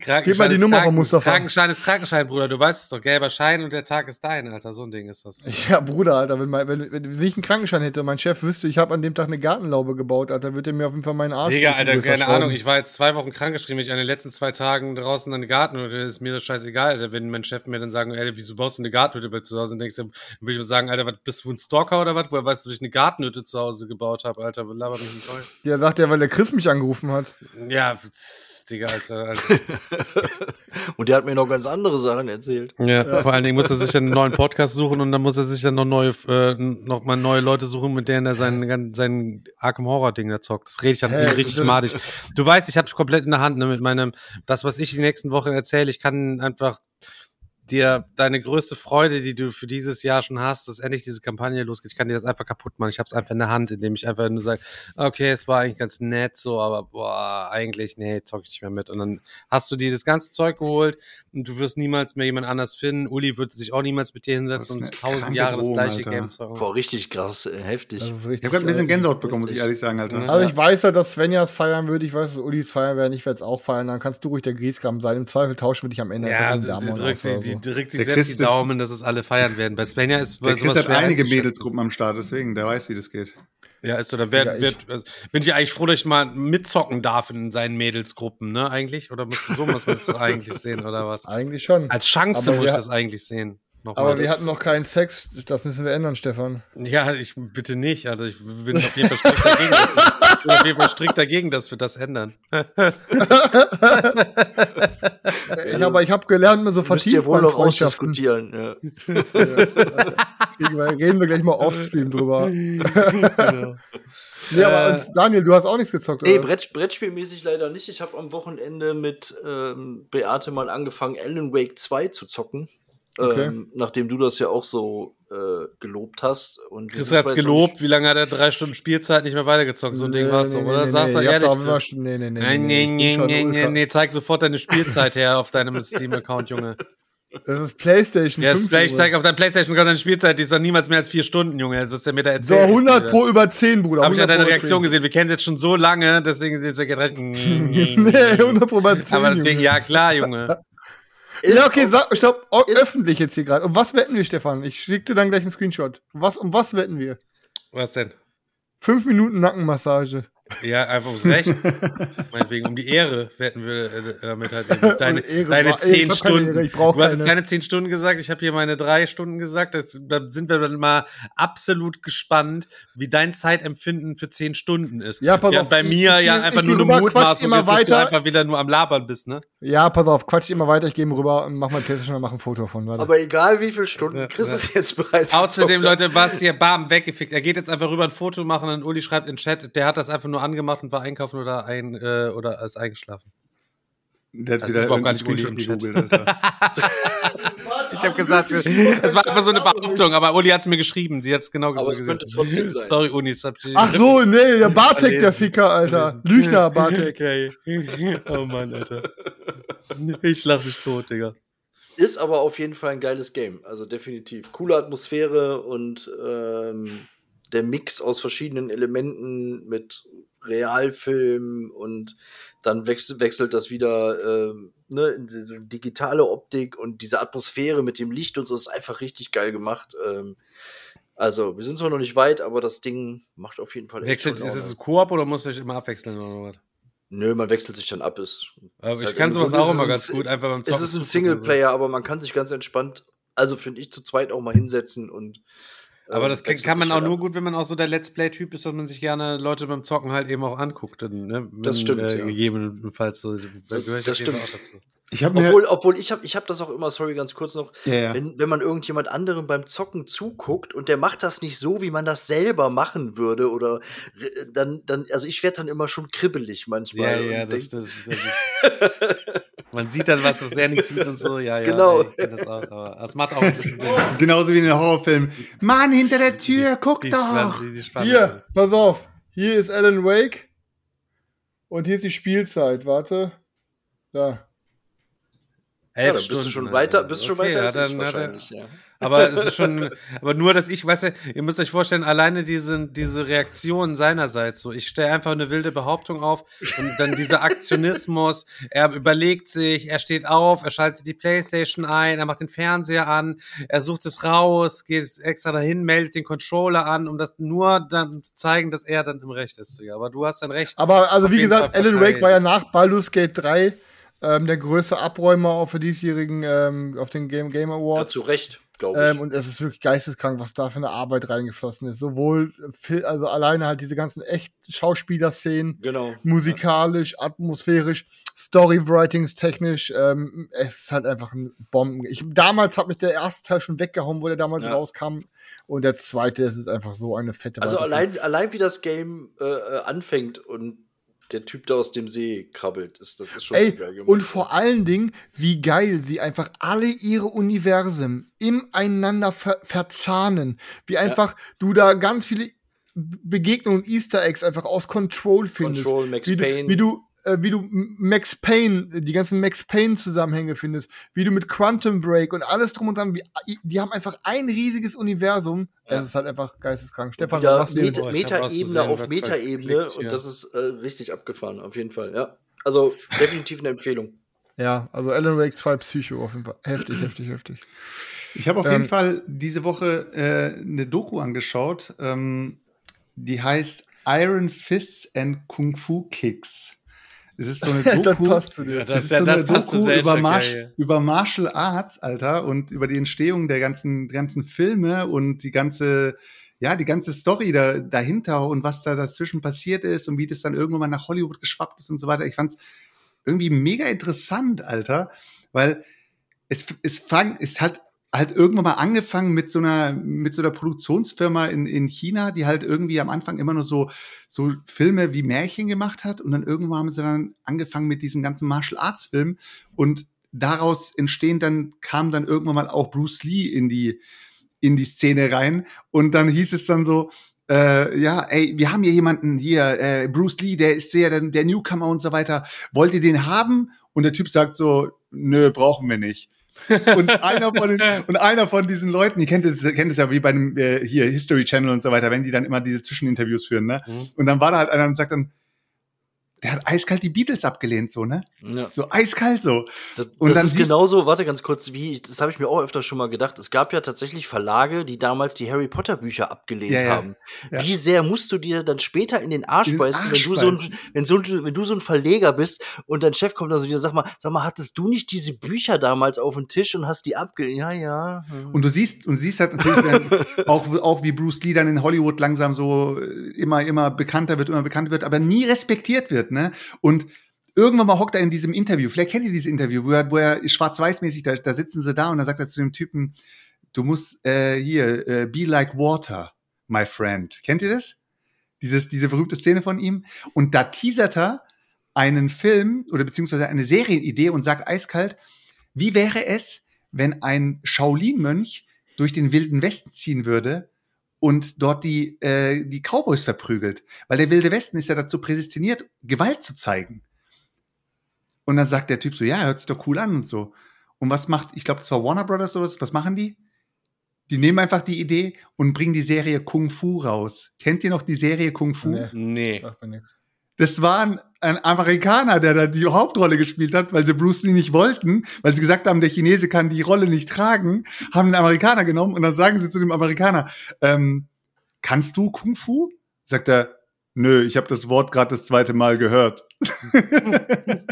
Krankenschein Gib mal die Nummer Kranken- von Mustafa. Krankenschein ist Krankenschein, Bruder. Du weißt es doch. Gelber Schein und der Tag ist dein, Alter. So ein Ding ist das. Ja, Bruder, Alter, wenn, mein, wenn, wenn ich einen Krankenschein hätte und mein Chef wüsste, ich habe an dem Tag eine Gartenlaube gebaut, Alter, würde er mir auf jeden Fall meinen Arsch Digga, Alter, keine. Ahnung. Ich war jetzt zwei Wochen krankgeschrieben. Ich an den letzten zwei Tagen draußen in den Garten und ist mir das scheißegal, Alter. Wenn mein Chef mir dann sagen, ey, wieso baust du eine Gartenhütte bei zu Hause? Und denkst du, dann würde ich mir sagen, Alter, was, bist du ein Stalker oder was? Woher weißt du, dass ich eine Gartenhütte zu Hause gebaut habe, Alter? Laber mich nicht voll. Ja, sagt er, weil der Chris mich angerufen hat. Ja, tss, Digga, Alter. Alter. Und der hat mir noch ganz andere Sachen erzählt. Ja, vor allen Dingen muss er sich dann einen neuen Podcast suchen und dann muss er sich dann noch neue, äh, noch mal neue Leute suchen, mit denen er sein, gan- sein Arkham Horror Ding da zockt. Das rede ich dann Hä, richtig das- madig. Du weißt, ich habe komplett in der Hand, ne, mit meinem, das, was ich die nächsten Wochen erzähle, ich kann einfach dir deine größte Freude, die du für dieses Jahr schon hast, dass endlich diese Kampagne losgeht. Ich kann dir das einfach kaputt machen. Ich habe es einfach in der Hand, indem ich einfach nur sage, okay, es war eigentlich ganz nett so, aber boah, eigentlich, nee, zock ich nicht mehr mit. Und dann hast du dieses ganze Zeug geholt und du wirst niemals mehr jemand anders finden. Uli wird sich auch niemals mit dir hinsetzen Das und tausend Jahre das Drohung, gleiche Alter. Game zocken. Boah, richtig krass, äh, heftig. Das ist Ich richtig. habe gerade ein bisschen Gänsehaut bekommen, muss ich ehrlich sagen, Alter. Also ich weiß ja, dass Svenja es feiern würde, ich weiß, dass Ulis feiern werden, ich werde es auch feiern, dann kannst du ruhig der Grieskram sein. Im Zweifel tauschen wir dich am Ende Ja, einfach sie, in die drückt sich Der selbst Chris die Daumen, dass es alle feiern werden. Bei Svenja ist bei Der Chris hat einige. Mädelsgruppen am Start, deswegen, der weiß, wie das geht. Ja, ist so. Da werd, Ja, ich- werd, also, bin ich eigentlich froh, dass ich mal mitzocken darf in seinen Mädelsgruppen, ne? Eigentlich? Oder muss, so muss man es eigentlich sehen, oder was? Eigentlich schon. Als Chance Aber muss ich wir- das eigentlich sehen. Nochmal. Aber wir hatten noch keinen Sex, das müssen wir ändern, Stefan. ja, ich bitte nicht. Also ich bin auf jeden Fall strikt dagegen. Dass wir, ich bin auf jeden Fall strikt dagegen, dass wir das ändern. Ich, aber ich habe gelernt, mir so Müsst ihr vertieft wohl noch ausdiskutieren. Ja. Reden wir gleich mal offstream drüber. genau. Nee, aber Äh, Daniel, du hast auch nichts gezockt, Nee, oder? Brett, Brettspielmäßig leider nicht. Ich habe am Wochenende mit ähm, Beate mal angefangen, Alan Wake 2 zu zocken. Okay. Ähm, nachdem du das ja auch so äh, gelobt hast. Und Chris hat's jetzt gelobt. Wie lange hat er drei Stunden Spielzeit nicht mehr weitergezockt? So ein Ding war's doch, oder? Sag doch ich hab ehrlich. immer Nee, nee, nee. Nein, nee, nee, nee, nee, nee, zeig sofort deine Spielzeit her auf deinem Steam-Account, Junge. Das ist Playstation. Ja, 5, vielleicht Junge. zeig auf deiner Playstation deine Spielzeit, die ist doch niemals mehr als vier Stunden, Junge. Jetzt wirst du mir da So, erzählen. 100 pro über 10, Bruder. Hab ich ja 100 deine Reaktion 10. gesehen. Wir kennen es jetzt schon so lange, deswegen sind wir recht. nee, 100 pro über 10. Aber Junge. Ding, ja, klar, Junge. Ja, okay, sag, stopp, öffentlich jetzt hier gerade. Um was wetten wir, Stefan? Ich schick dir dann gleich einen Screenshot. Was, um was wetten wir? Was denn? Fünf Minuten Nackenmassage. Ja, einfach ums Recht. Meinetwegen, um die Ehre wetten wir äh, damit halt deine, Ehre deine zehn ich Stunden. Ehre, ich du hast keine. jetzt deine zehn Stunden gesagt, ich habe hier meine drei Stunden gesagt. Das, da sind wir dann mal absolut gespannt, wie dein Zeitempfinden für zehn Stunden ist. Ja, pass ja, auf, bei ich- mir ich ja geh- einfach ich nur eine Mutmaßung immer ist, dass du weiter. einfach wieder nur am Labern bist, ne? Ja, pass auf, quatsch immer weiter, ich gehe ihm rüber und mach mein Playstation und mach ein Foto von. Warte. Aber egal wie viele Stunden Ja, Chris ja. ist jetzt bereits. Außerdem. Leute, was hier bam weggefickt. Er geht jetzt einfach rüber ein Foto machen und Uli schreibt in den Chat, der hat das einfach nur angemacht und war einkaufen oder ein äh, oder ist eingeschlafen. Der hat Das ist wieder überhaupt gar nicht Uli im gegoogelt, Alter. Ich habe gesagt, es war einfach so eine Behauptung, aber Uli hat es mir geschrieben. Sie hat es genau Aber es gesagt. könnte trotzdem sein. Sorry, ich Ach so, nee, der Bartek, der. Ficker, Alter. Lüchner Bartek. Okay. Oh Mann, Alter. Ich lach mich tot, Digga. Ist aber auf jeden Fall ein geiles Game. Also definitiv. Coole Atmosphäre und ähm, der Mix aus verschiedenen Elementen mit Realfilm und dann wechselt, wechselt das wieder ähm, ne, in diese digitale Optik und diese Atmosphäre mit dem Licht und so ist einfach richtig geil gemacht. Ähm, also, wir sind zwar noch nicht weit, aber das Ding macht auf jeden Fall Wechselt, ist es ein Koop oder muss ich immer abwechseln oder was? Nö, man wechselt sich dann ab. Ist, Aber ist ich halt kann sowas auch immer es ganz gut, einfach beim Es Zocken ist ein. Singleplayer, aber man kann sich ganz entspannt, also finde ich, zu zweit auch mal hinsetzen und. Aber das kann, kann man auch halt nur ab. gut, wenn man auch so der Let's Play-Typ ist, dass man sich gerne Leute beim Zocken halt eben auch anguckt. Ne? Das Wenn, stimmt, Äh, ja. gegebenenfalls so. Da das Fall stimmt. Ich mir. Obwohl, obwohl ich habe ich hab das auch immer, sorry, ganz kurz noch, ja, ja. wenn, wenn man irgendjemand anderem beim Zocken zuguckt und der macht das nicht so, wie man das selber machen würde, oder äh, dann, dann also ich werde dann immer schon kribbelig Ja, manchmal. ja, und das, das, das Man sieht dann was, was er nicht sieht und so. Ja, ja. Genau. ey, das auch. Das macht auch ein bisschen Genauso wie in den Horrorfilmen. Mann, hinter der Tür, guck die, doch! Die, die. Hier, pass auf. Hier ist Alan Wake. Und hier ist die Spielzeit. Warte. Da. Ja, Elf dann bist du Stunden, schon weiter, bist du schon Okay, weiter ja, als ich dann wahrscheinlich, ja. Aber es ist schon, aber nur, dass ich, weißt du, ihr müsst euch vorstellen, alleine diese, diese Reaktion seinerseits, so, ich stelle einfach eine wilde Behauptung auf und dann dieser Aktionismus, er überlegt sich, er steht auf, er schaltet die Playstation ein, er macht den Fernseher an, er sucht es raus, geht extra dahin, meldet den Controller an, um das nur dann zu zeigen, dass er dann im Recht ist. Digga. Aber du hast dann recht. Aber also wie gesagt, Alan. Wake war ja nach Baldur's Gate 3 ähm, der größte Abräumer auf für diesjährigen ähm, auf den Game Game ja, Awards. zu Recht, glaube ich. Ähm, und es ist wirklich geisteskrank, was da für eine Arbeit reingeflossen ist. Sowohl, also alleine halt diese ganzen echt Schauspielerszenen, genau. musikalisch, atmosphärisch, Storywritings technisch, ähm, es ist halt einfach ein Bomben. Ich, damals hat mich der erste Teil schon weggehauen, wo der damals Ja. rauskam. Und der zweite ist einfach so eine fette Also allein, allein wie das Game äh, äh, anfängt und der Typ da aus dem See krabbelt, ist, das ist schon Ey, geil gemacht. und vor allen Dingen, wie geil sie einfach alle ihre Universen ineinander ver verzahnen. Wie einfach du da ganz viele Begegnungen, Easter Eggs einfach aus Control findest. Control, Max wie du, Payne. wie du wie du Max Payne, die ganzen Max Payne Zusammenhänge findest, wie du mit Quantum Break und alles drum und dran, wie, die haben einfach ein riesiges Universum. Ja. Es ist halt einfach geisteskrank. Stefan, wieder was machst du? Meta Metaebene auf Metaebene und ja. das ist äh, richtig abgefahren, auf jeden Fall, ja. Also definitiv eine Empfehlung. Ja, also Alan Wake 2 Psycho auf jeden Fall. Heftig, heftig, heftig. Ich habe auf Ähm, jeden Fall diese Woche äh, eine Doku angeschaut, ähm, die heißt Iron Fists and Kung Fu Kicks. Es ist so eine das Doku. passt zu dir. Ja, Das, das, ist so das eine Doku über, Mar ja, ja. über Martial Arts, Alter, und über die Entstehung der ganzen, ganzen Filme und die ganze, ja, die ganze Story da, dahinter und was da dazwischen passiert ist und wie das dann irgendwann mal nach Hollywood geschwappt ist und so weiter. Ich fand's irgendwie mega interessant, Alter, weil es, es fang, es hat halt irgendwann mal angefangen mit so einer, mit so einer Produktionsfirma in, in China, die halt irgendwie am Anfang immer nur so, so Filme wie Märchen gemacht hat. Und dann irgendwann haben sie dann angefangen mit diesen ganzen Martial Arts Filmen. Und daraus entstehen dann, kam dann irgendwann mal auch Bruce Lee in die, in die Szene rein. Und dann hieß es dann so, äh, ja, ey, wir haben hier jemanden hier, äh, Bruce Lee, der ist ja der, der Newcomer und so weiter. Wollt ihr den haben? Und der Typ sagt so, nö, brauchen wir nicht. Und einer von den, und einer von diesen Leuten, ihr kennt es, kennt es ja wie bei dem äh, hier History Channel und so weiter, wenn die dann immer diese Zwischeninterviews führen, ne? Mhm. Und dann war da halt einer und sagt dann, der hat eiskalt die Beatles abgelehnt, so, ne? Ja. So eiskalt so. Das, Und das dann ist genauso, warte ganz kurz, wie das habe ich mir auch öfter schon mal gedacht. Es gab ja tatsächlich Verlage, die damals die Harry Potter Bücher abgelehnt Ja, ja. haben. Wie sehr musst du dir dann später in den Arsch beißen, wenn du so ein, wenn so, wenn du so ein Verleger bist und dein Chef kommt dann so wieder, sag mal, sag mal, hattest du nicht diese Bücher damals auf dem Tisch und hast die abgelehnt? Ja, ja. hm. Und du siehst, und siehst halt natürlich dann auch, auch wie Bruce Lee dann in Hollywood langsam so äh, immer, immer bekannter wird, immer bekannter wird, aber nie respektiert wird, ne? Und irgendwann mal hockt er in diesem Interview, vielleicht kennt ihr dieses Interview, wo er, wo er schwarz-weiß-mäßig, da, da sitzen sie da und dann sagt er zu dem Typen, du musst äh, hier, äh, be like water, my friend. Kennt ihr das? Dieses, diese berühmte Szene von ihm. Und da teasert er einen Film oder beziehungsweise eine Serienidee und sagt eiskalt, wie wäre es, wenn ein Shaolin-Mönch durch den Wilden Westen ziehen würde und dort die, äh, die Cowboys verprügelt? Weil der Wilde Westen ist ja dazu prädestiniert, Gewalt zu zeigen. Und dann sagt der Typ so, ja, hört sich doch cool an und so. Und was macht, ich glaube, das war Warner Brothers oder was, was machen die? Die nehmen einfach die Idee und bringen die Serie Kung Fu raus. Kennt ihr noch die Serie Kung Fu? Nee. Nee. Das war ein, Amerikaner, der da die Hauptrolle gespielt hat, weil sie Bruce Lee nicht wollten, weil sie gesagt haben, der Chinese kann die Rolle nicht tragen, haben einen Amerikaner genommen und dann sagen sie zu dem Amerikaner, ähm, kannst du Kung Fu? Sagt er, nö, ich habe das Wort gerade das zweite Mal gehört.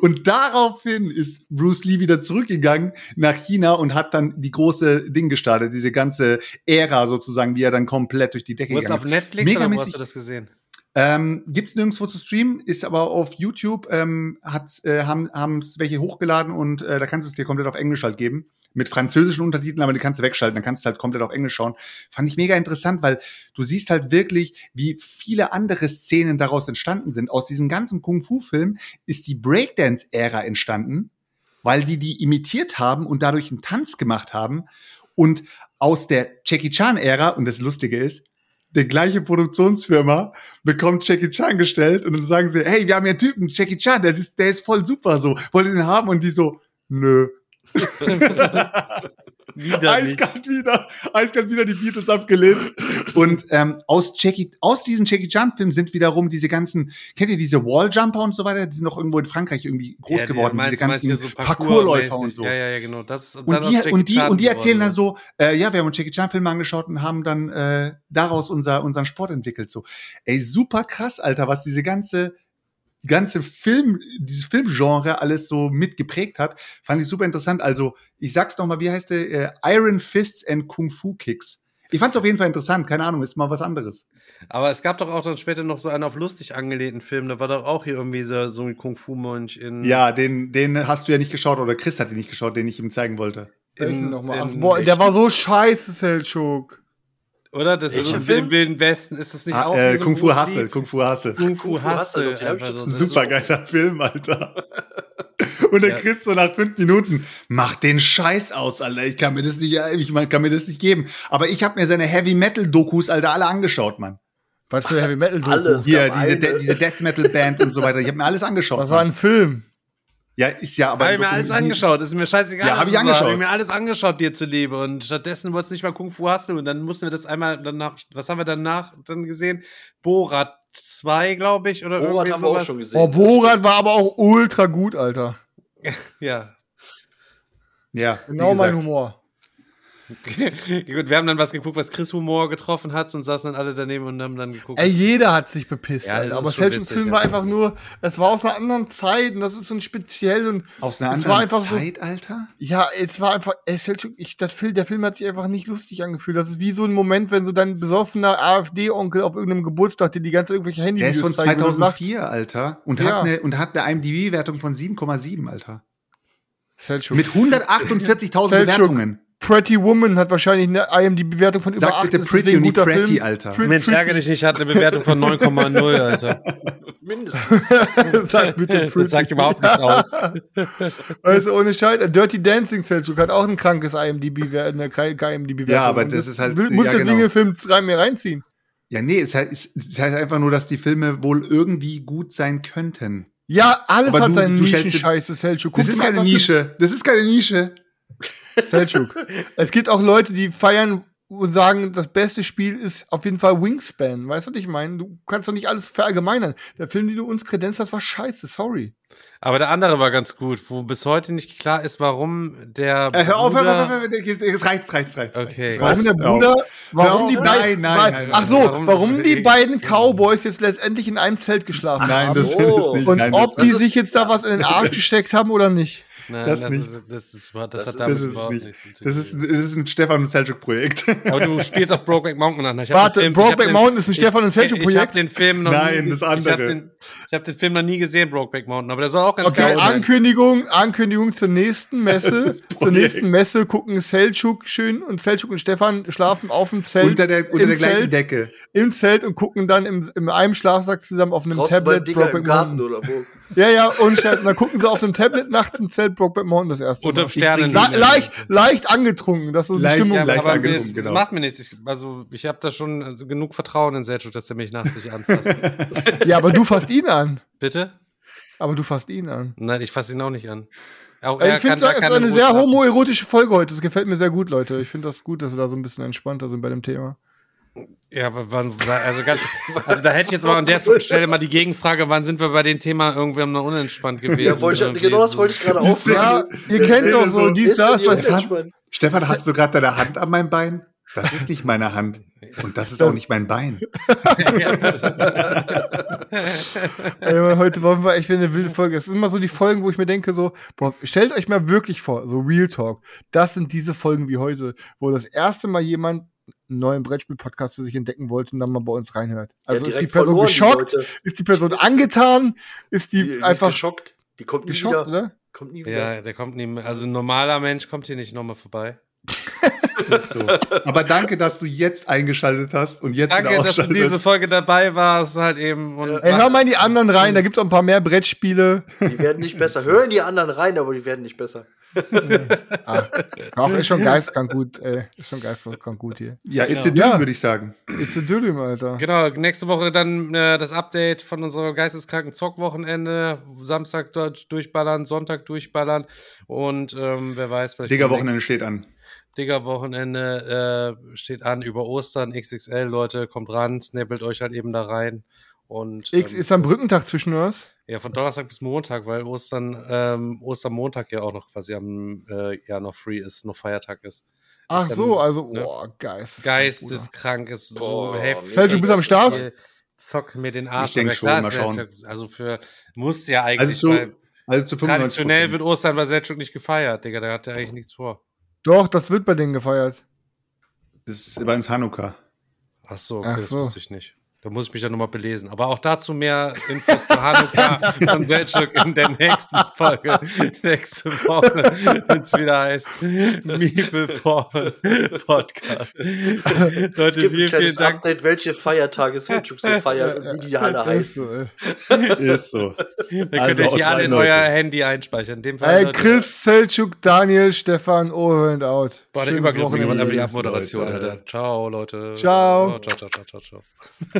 Und daraufhin ist Bruce Lee wieder zurückgegangen nach China und hat dann die große Ding gestartet, diese ganze Ära sozusagen, wie er dann komplett durch die Decke Wo ist es auf. Netflix oder wo hast du das gesehen? Ähm, gibt's nirgendwo zu streamen, ist aber auf YouTube, ähm, hat, äh, haben haben's welche hochgeladen und äh, da kannst du es dir komplett auf Englisch halt geben. Mit französischen Untertiteln, aber die kannst du wegschalten, dann kannst du halt komplett auf Englisch schauen. Fand ich mega interessant, weil du siehst halt wirklich, wie viele andere Szenen daraus entstanden sind. Aus diesem ganzen Kung-Fu-Film ist die Breakdance-Ära entstanden, weil die die imitiert haben und dadurch einen Tanz gemacht haben. Und aus der Jackie Chan-Ära, und das Lustige ist, die gleiche Produktionsfirma bekommt Jackie Chan gestellt und dann sagen sie, hey, wir haben hier einen Typen, Jackie Chan, der ist, der ist voll super so, wollt ihr den haben? Und die so, nö. Wieder eiskalt wieder, eiskalt wieder die Beatles abgelehnt. Und ähm, aus Jackie, aus diesen Jackie Chan-Filmen sind wiederum diese ganzen, kennt ihr diese Walljumper und so weiter, die sind noch irgendwo in Frankreich irgendwie groß Ja, die geworden, meinst- diese ganzen so Parkourläufer und so. Ja, ja, ja, genau. Das, Und die, und, die, und die erzählen dann so, äh, ja, wir haben uns Jackie Chan-Filme angeschaut und haben dann äh, daraus unser, unseren Sport entwickelt. So, ey, super krass, Alter, was diese ganze ganze Film, dieses Filmgenre alles so mitgeprägt hat, fand ich super interessant. Also, ich sag's noch mal, wie heißt der? Äh, Iron Fists and Kung Fu Kicks. Ich fand's auf jeden Fall interessant, keine Ahnung, ist mal was anderes. Aber es gab doch auch dann später noch so einen auf lustig angelehnten Film. Da war doch auch hier irgendwie so, so ein Kung-Fu-Mönch in. Ja, den, den hast du ja nicht geschaut oder Chris hat ihn nicht geschaut, den ich ihm zeigen wollte. Nochmal? Ach, in- boah, der war so scheiße, Selchuk. Oder? Das ist im, Film? im Wilden Westen. Ist das nicht Ah, auch äh, so ein Kung Fu? Hustle, Kung Fu Hustle. Kung Fu doch so. Super geiler Film, Alter. Und der Ja. Chris so nach fünf Minuten, mach den Scheiß aus, Alter. Ich kann mir das nicht, ich kann mir das nicht geben. Aber ich habe mir seine Heavy Metal Dokus, Alter, alle angeschaut, Mann. Was für Heavy Metal Doku? Alles. Hier, diese. De diese Death Metal Band und so weiter. Ich habe mir alles angeschaut. Was war ein Film? Ja, ist ja aber. Habe ich mir alles angeschaut, ist mir scheißegal. Ja, hab was ich angeschaut. Hab ich mir alles angeschaut, dir zuliebe. Und stattdessen wolltest du nicht mal Kung Fu Hustle. Und dann mussten wir das einmal danach, was haben wir danach dann gesehen? Borat 2, glaube ich, oder Borat irgendwie haben wir auch sowas. schon gesehen. Oh, Borat war aber auch ultra gut, Alter. Ja. Ja, Genau mein. Humor. Gut, wir haben dann was geguckt, was Chris Humor getroffen hat und saßen dann alle daneben und haben dann geguckt. Ey, jeder hat sich bepisst, Ja, es Alter. ist Aber witzig, Film war einfach nur, es war aus einer anderen Zeit und das ist so ein speziell und Aus einer anderen einfach so- Zeit, Alter? ja, es war einfach, ey, Selchuk, ich, das Film, der Film hat sich einfach nicht lustig angefühlt. Das ist wie so ein Moment, wenn so dein besoffener AfD-Onkel auf irgendeinem Geburtstag dir die ganze Zeit irgendwelche Handy Der ist von zeigt, wo du lachst. 2004, Alter. Und Ja. hat eine, und hat eine IMDb-Wertung von 7,7, Alter. Selchuk. Mit 148.000 Selchuk. Bewertungen. Pretty Woman hat wahrscheinlich eine IMDb-Bewertung von über Sag 8. bitte ist Pretty und nicht Pretty, Film. Alter. Pre- Mensch, Pretty. ärgere dich nicht, hat eine Bewertung von 9,0, Alter. Mindestens. Sag bitte Pretty. Das sagt überhaupt nichts aus. Also ohne Scheiß, Dirty Dancing Selchuk hat auch ein krankes IMDb, eine IMDb-Wertung. Ja, aber Und das ist halt- muss ja, deswegen genau. den Film rein mir reinziehen. Ja, nee, es heißt, es heißt einfach nur, dass die Filme wohl irgendwie gut sein könnten. Ja, alles Aber hat du- seine du stellst- Nischen-Scheiße, Selchuk. Das ist keine Nische. Das ist keine Nische. Selchuk. es gibt auch Leute, die feiern und sagen, das beste Spiel ist auf jeden Fall Wingspan. Weißt du, was ich meine? Du kannst doch nicht alles verallgemeinern. Der Film, den du uns kredenzt hast, war scheiße. Sorry. Aber der andere war ganz gut, wo bis heute nicht klar ist, warum der. Äh, hör auf, hör Bruder- auf, hör auf, hör auf, es reicht, es reicht, es reicht. Okay. Warum reicht. der Hör auf. Bruder, warum die Nein, beiden, nein, nein, nein, ach so, warum- warum, die beiden Cowboys jetzt letztendlich in einem Zelt geschlafen Nein, haben. das, so. das nicht. und nein, ob das, die das sich ist- jetzt da was in den Arsch gesteckt haben oder nicht. Nein, Das das, nicht. Ist, das, ist, das, Das hat damit das ist überhaupt nicht. nichts zu das, ist, tun. das ist ein Stefan und Selchuk-Projekt. Aber du spielst auch Brokeback Mountain nach. Ich hab Warte, Film- ich Brokeback Mountain ist ein ich- Stefan und Selchuk Ich, ich habe den Film noch Nein, nie das ges- ich andere. Den, Ich habe den Film noch nie gesehen, Brokeback Mountain, aber der soll auch ganz Okay, geil sein. Ankündigung, Ankündigung zur nächsten Messe. Das zur nächsten Messe gucken Selçuk schön und Selçuk und Stefan schlafen auf dem Zelt. unter der, unter der gleichen Zelt, Decke. Im Zelt und gucken dann im, in einem Schlafsack zusammen auf einem beim Tablet Brokeback Mountain. oder wo? Ja, ja, und dann gucken sie auf dem Tablet nachts im Zelt Brokeback Mountain das erste Unter Mal. Sternen. Le leicht, leicht angetrunken, dass so die Leicht- Stimmung Ja, leicht aber angetrunken, das, das genau. macht mir nichts. Ich, also, ich habe da schon also, genug Vertrauen in Selchuk, dass er mich nachts nicht anfasst. Ja, aber du fasst ihn an. Bitte? Aber du fasst ihn an. Nein, ich fasse ihn auch nicht an. Auch ich finde, es ist eine Ruhe sehr homoerotische Folge heute. Das gefällt mir sehr gut, Leute. Ich finde das gut, dass wir da so ein bisschen entspannter sind bei dem Thema. Ja, aber wann, also ganz, also da hätte ich jetzt mal an der Stelle mal die Gegenfrage, wann sind wir bei dem Thema irgendwann noch unentspannt gewesen? Ja, wollte ich, Irgendwie genau das wollte ich gerade Ja, aufsagen. ihr Das kennt doch so dies, das? Stefan, hast du gerade deine Hand an meinem Bein? Das ist nicht meine Hand. Und das ist auch nicht mein Bein. Ey, heute wollen wir echt wieder eine wilde Folge. Es sind immer so die Folgen, wo ich mir denke, so, boah, stellt euch mal wirklich vor, so Real Talk. Das sind diese Folgen wie heute, wo das erste Mal jemand einen neuen Brettspiel-Podcast für sich entdecken wollte und dann mal bei uns reinhört. Also ist die Person verloren, die geschockt? Leute. ist die Person angetan? Ist die, Die, die ist einfach geschockt. Die kommt nie geschockt, wieder. oder? Kommt nie wieder. Ja, der kommt nie mehr. Also ein normaler Mensch kommt hier nicht nochmal vorbei. So. Aber danke, dass du jetzt eingeschaltet hast und jetzt Danke, dass du diese Folge dabei warst, halt eben. Und Ey, hör mal in die anderen rein, da gibt's auch ein paar mehr Brettspiele. Die werden nicht besser. Hören die anderen rein, aber die werden nicht besser. Ach, auch ist schon geistkrank gut, ey. Ist schon geistkrank gut hier. Ja, it's a Genau. Ding, Ja. würde ich sagen. It's a Dürüm, Alter. Genau, nächste Woche dann äh, das Update von unserem geisteskranken Zockwochenende. Samstag dort durchballern, Sonntag durchballern und ähm, wer weiß, vielleicht. Digga, Wochenende steht an. Digga-Wochenende äh, steht an über Ostern, XXL, Leute, kommt ran, snappelt euch halt eben da rein. Und X ähm, ist am Brückentag zwischen was? ja, von Donnerstag bis Montag, weil Ostern, ähm, Ostermontag ja auch noch quasi am äh, ja noch free ist, noch Feiertag ist. Ach dann, so, also, ne? boah, geistkrank. Geisteskrank ist so Boah, heftig. Fällt, du bist am Start? Zock mir den Arsch. Ich denk aber schon, klar, mal ist schauen. Also für, muss ja eigentlich, Also zu, also zu 95 traditionell wird Ostern bei Selchuk nicht gefeiert, Digga, da hat er eigentlich nichts vor. Doch, das wird bei denen gefeiert. Das ist bei uns Hanukkah. Ach so, okay, Ach das so. wusste ich nicht. Da muss ich mich dann nochmal belesen. Aber auch dazu mehr Infos zu Hanukkah von Selchuk in der nächsten Folge. Nächste Woche, wenn es wieder heißt Meeple Podcast. Es Leute, gibt ein vielen, vielen kleines Dank. Update, welche Feiertage Selchuk so feiert und wie die alle Ist heißen. Ist so. Ihr könnt Also euch hier haut alle rein, in Leute. euer Handy einspeichern. In dem Fall, Ey, Leute, Chris, Selchuk, Daniel, Stefan, over and out. Boah, der Übergriff jemand einfach die Abmoderation, Alter. Alter. Ciao, Leute. Ciao. Ciao, ciao, ciao, ciao, ciao.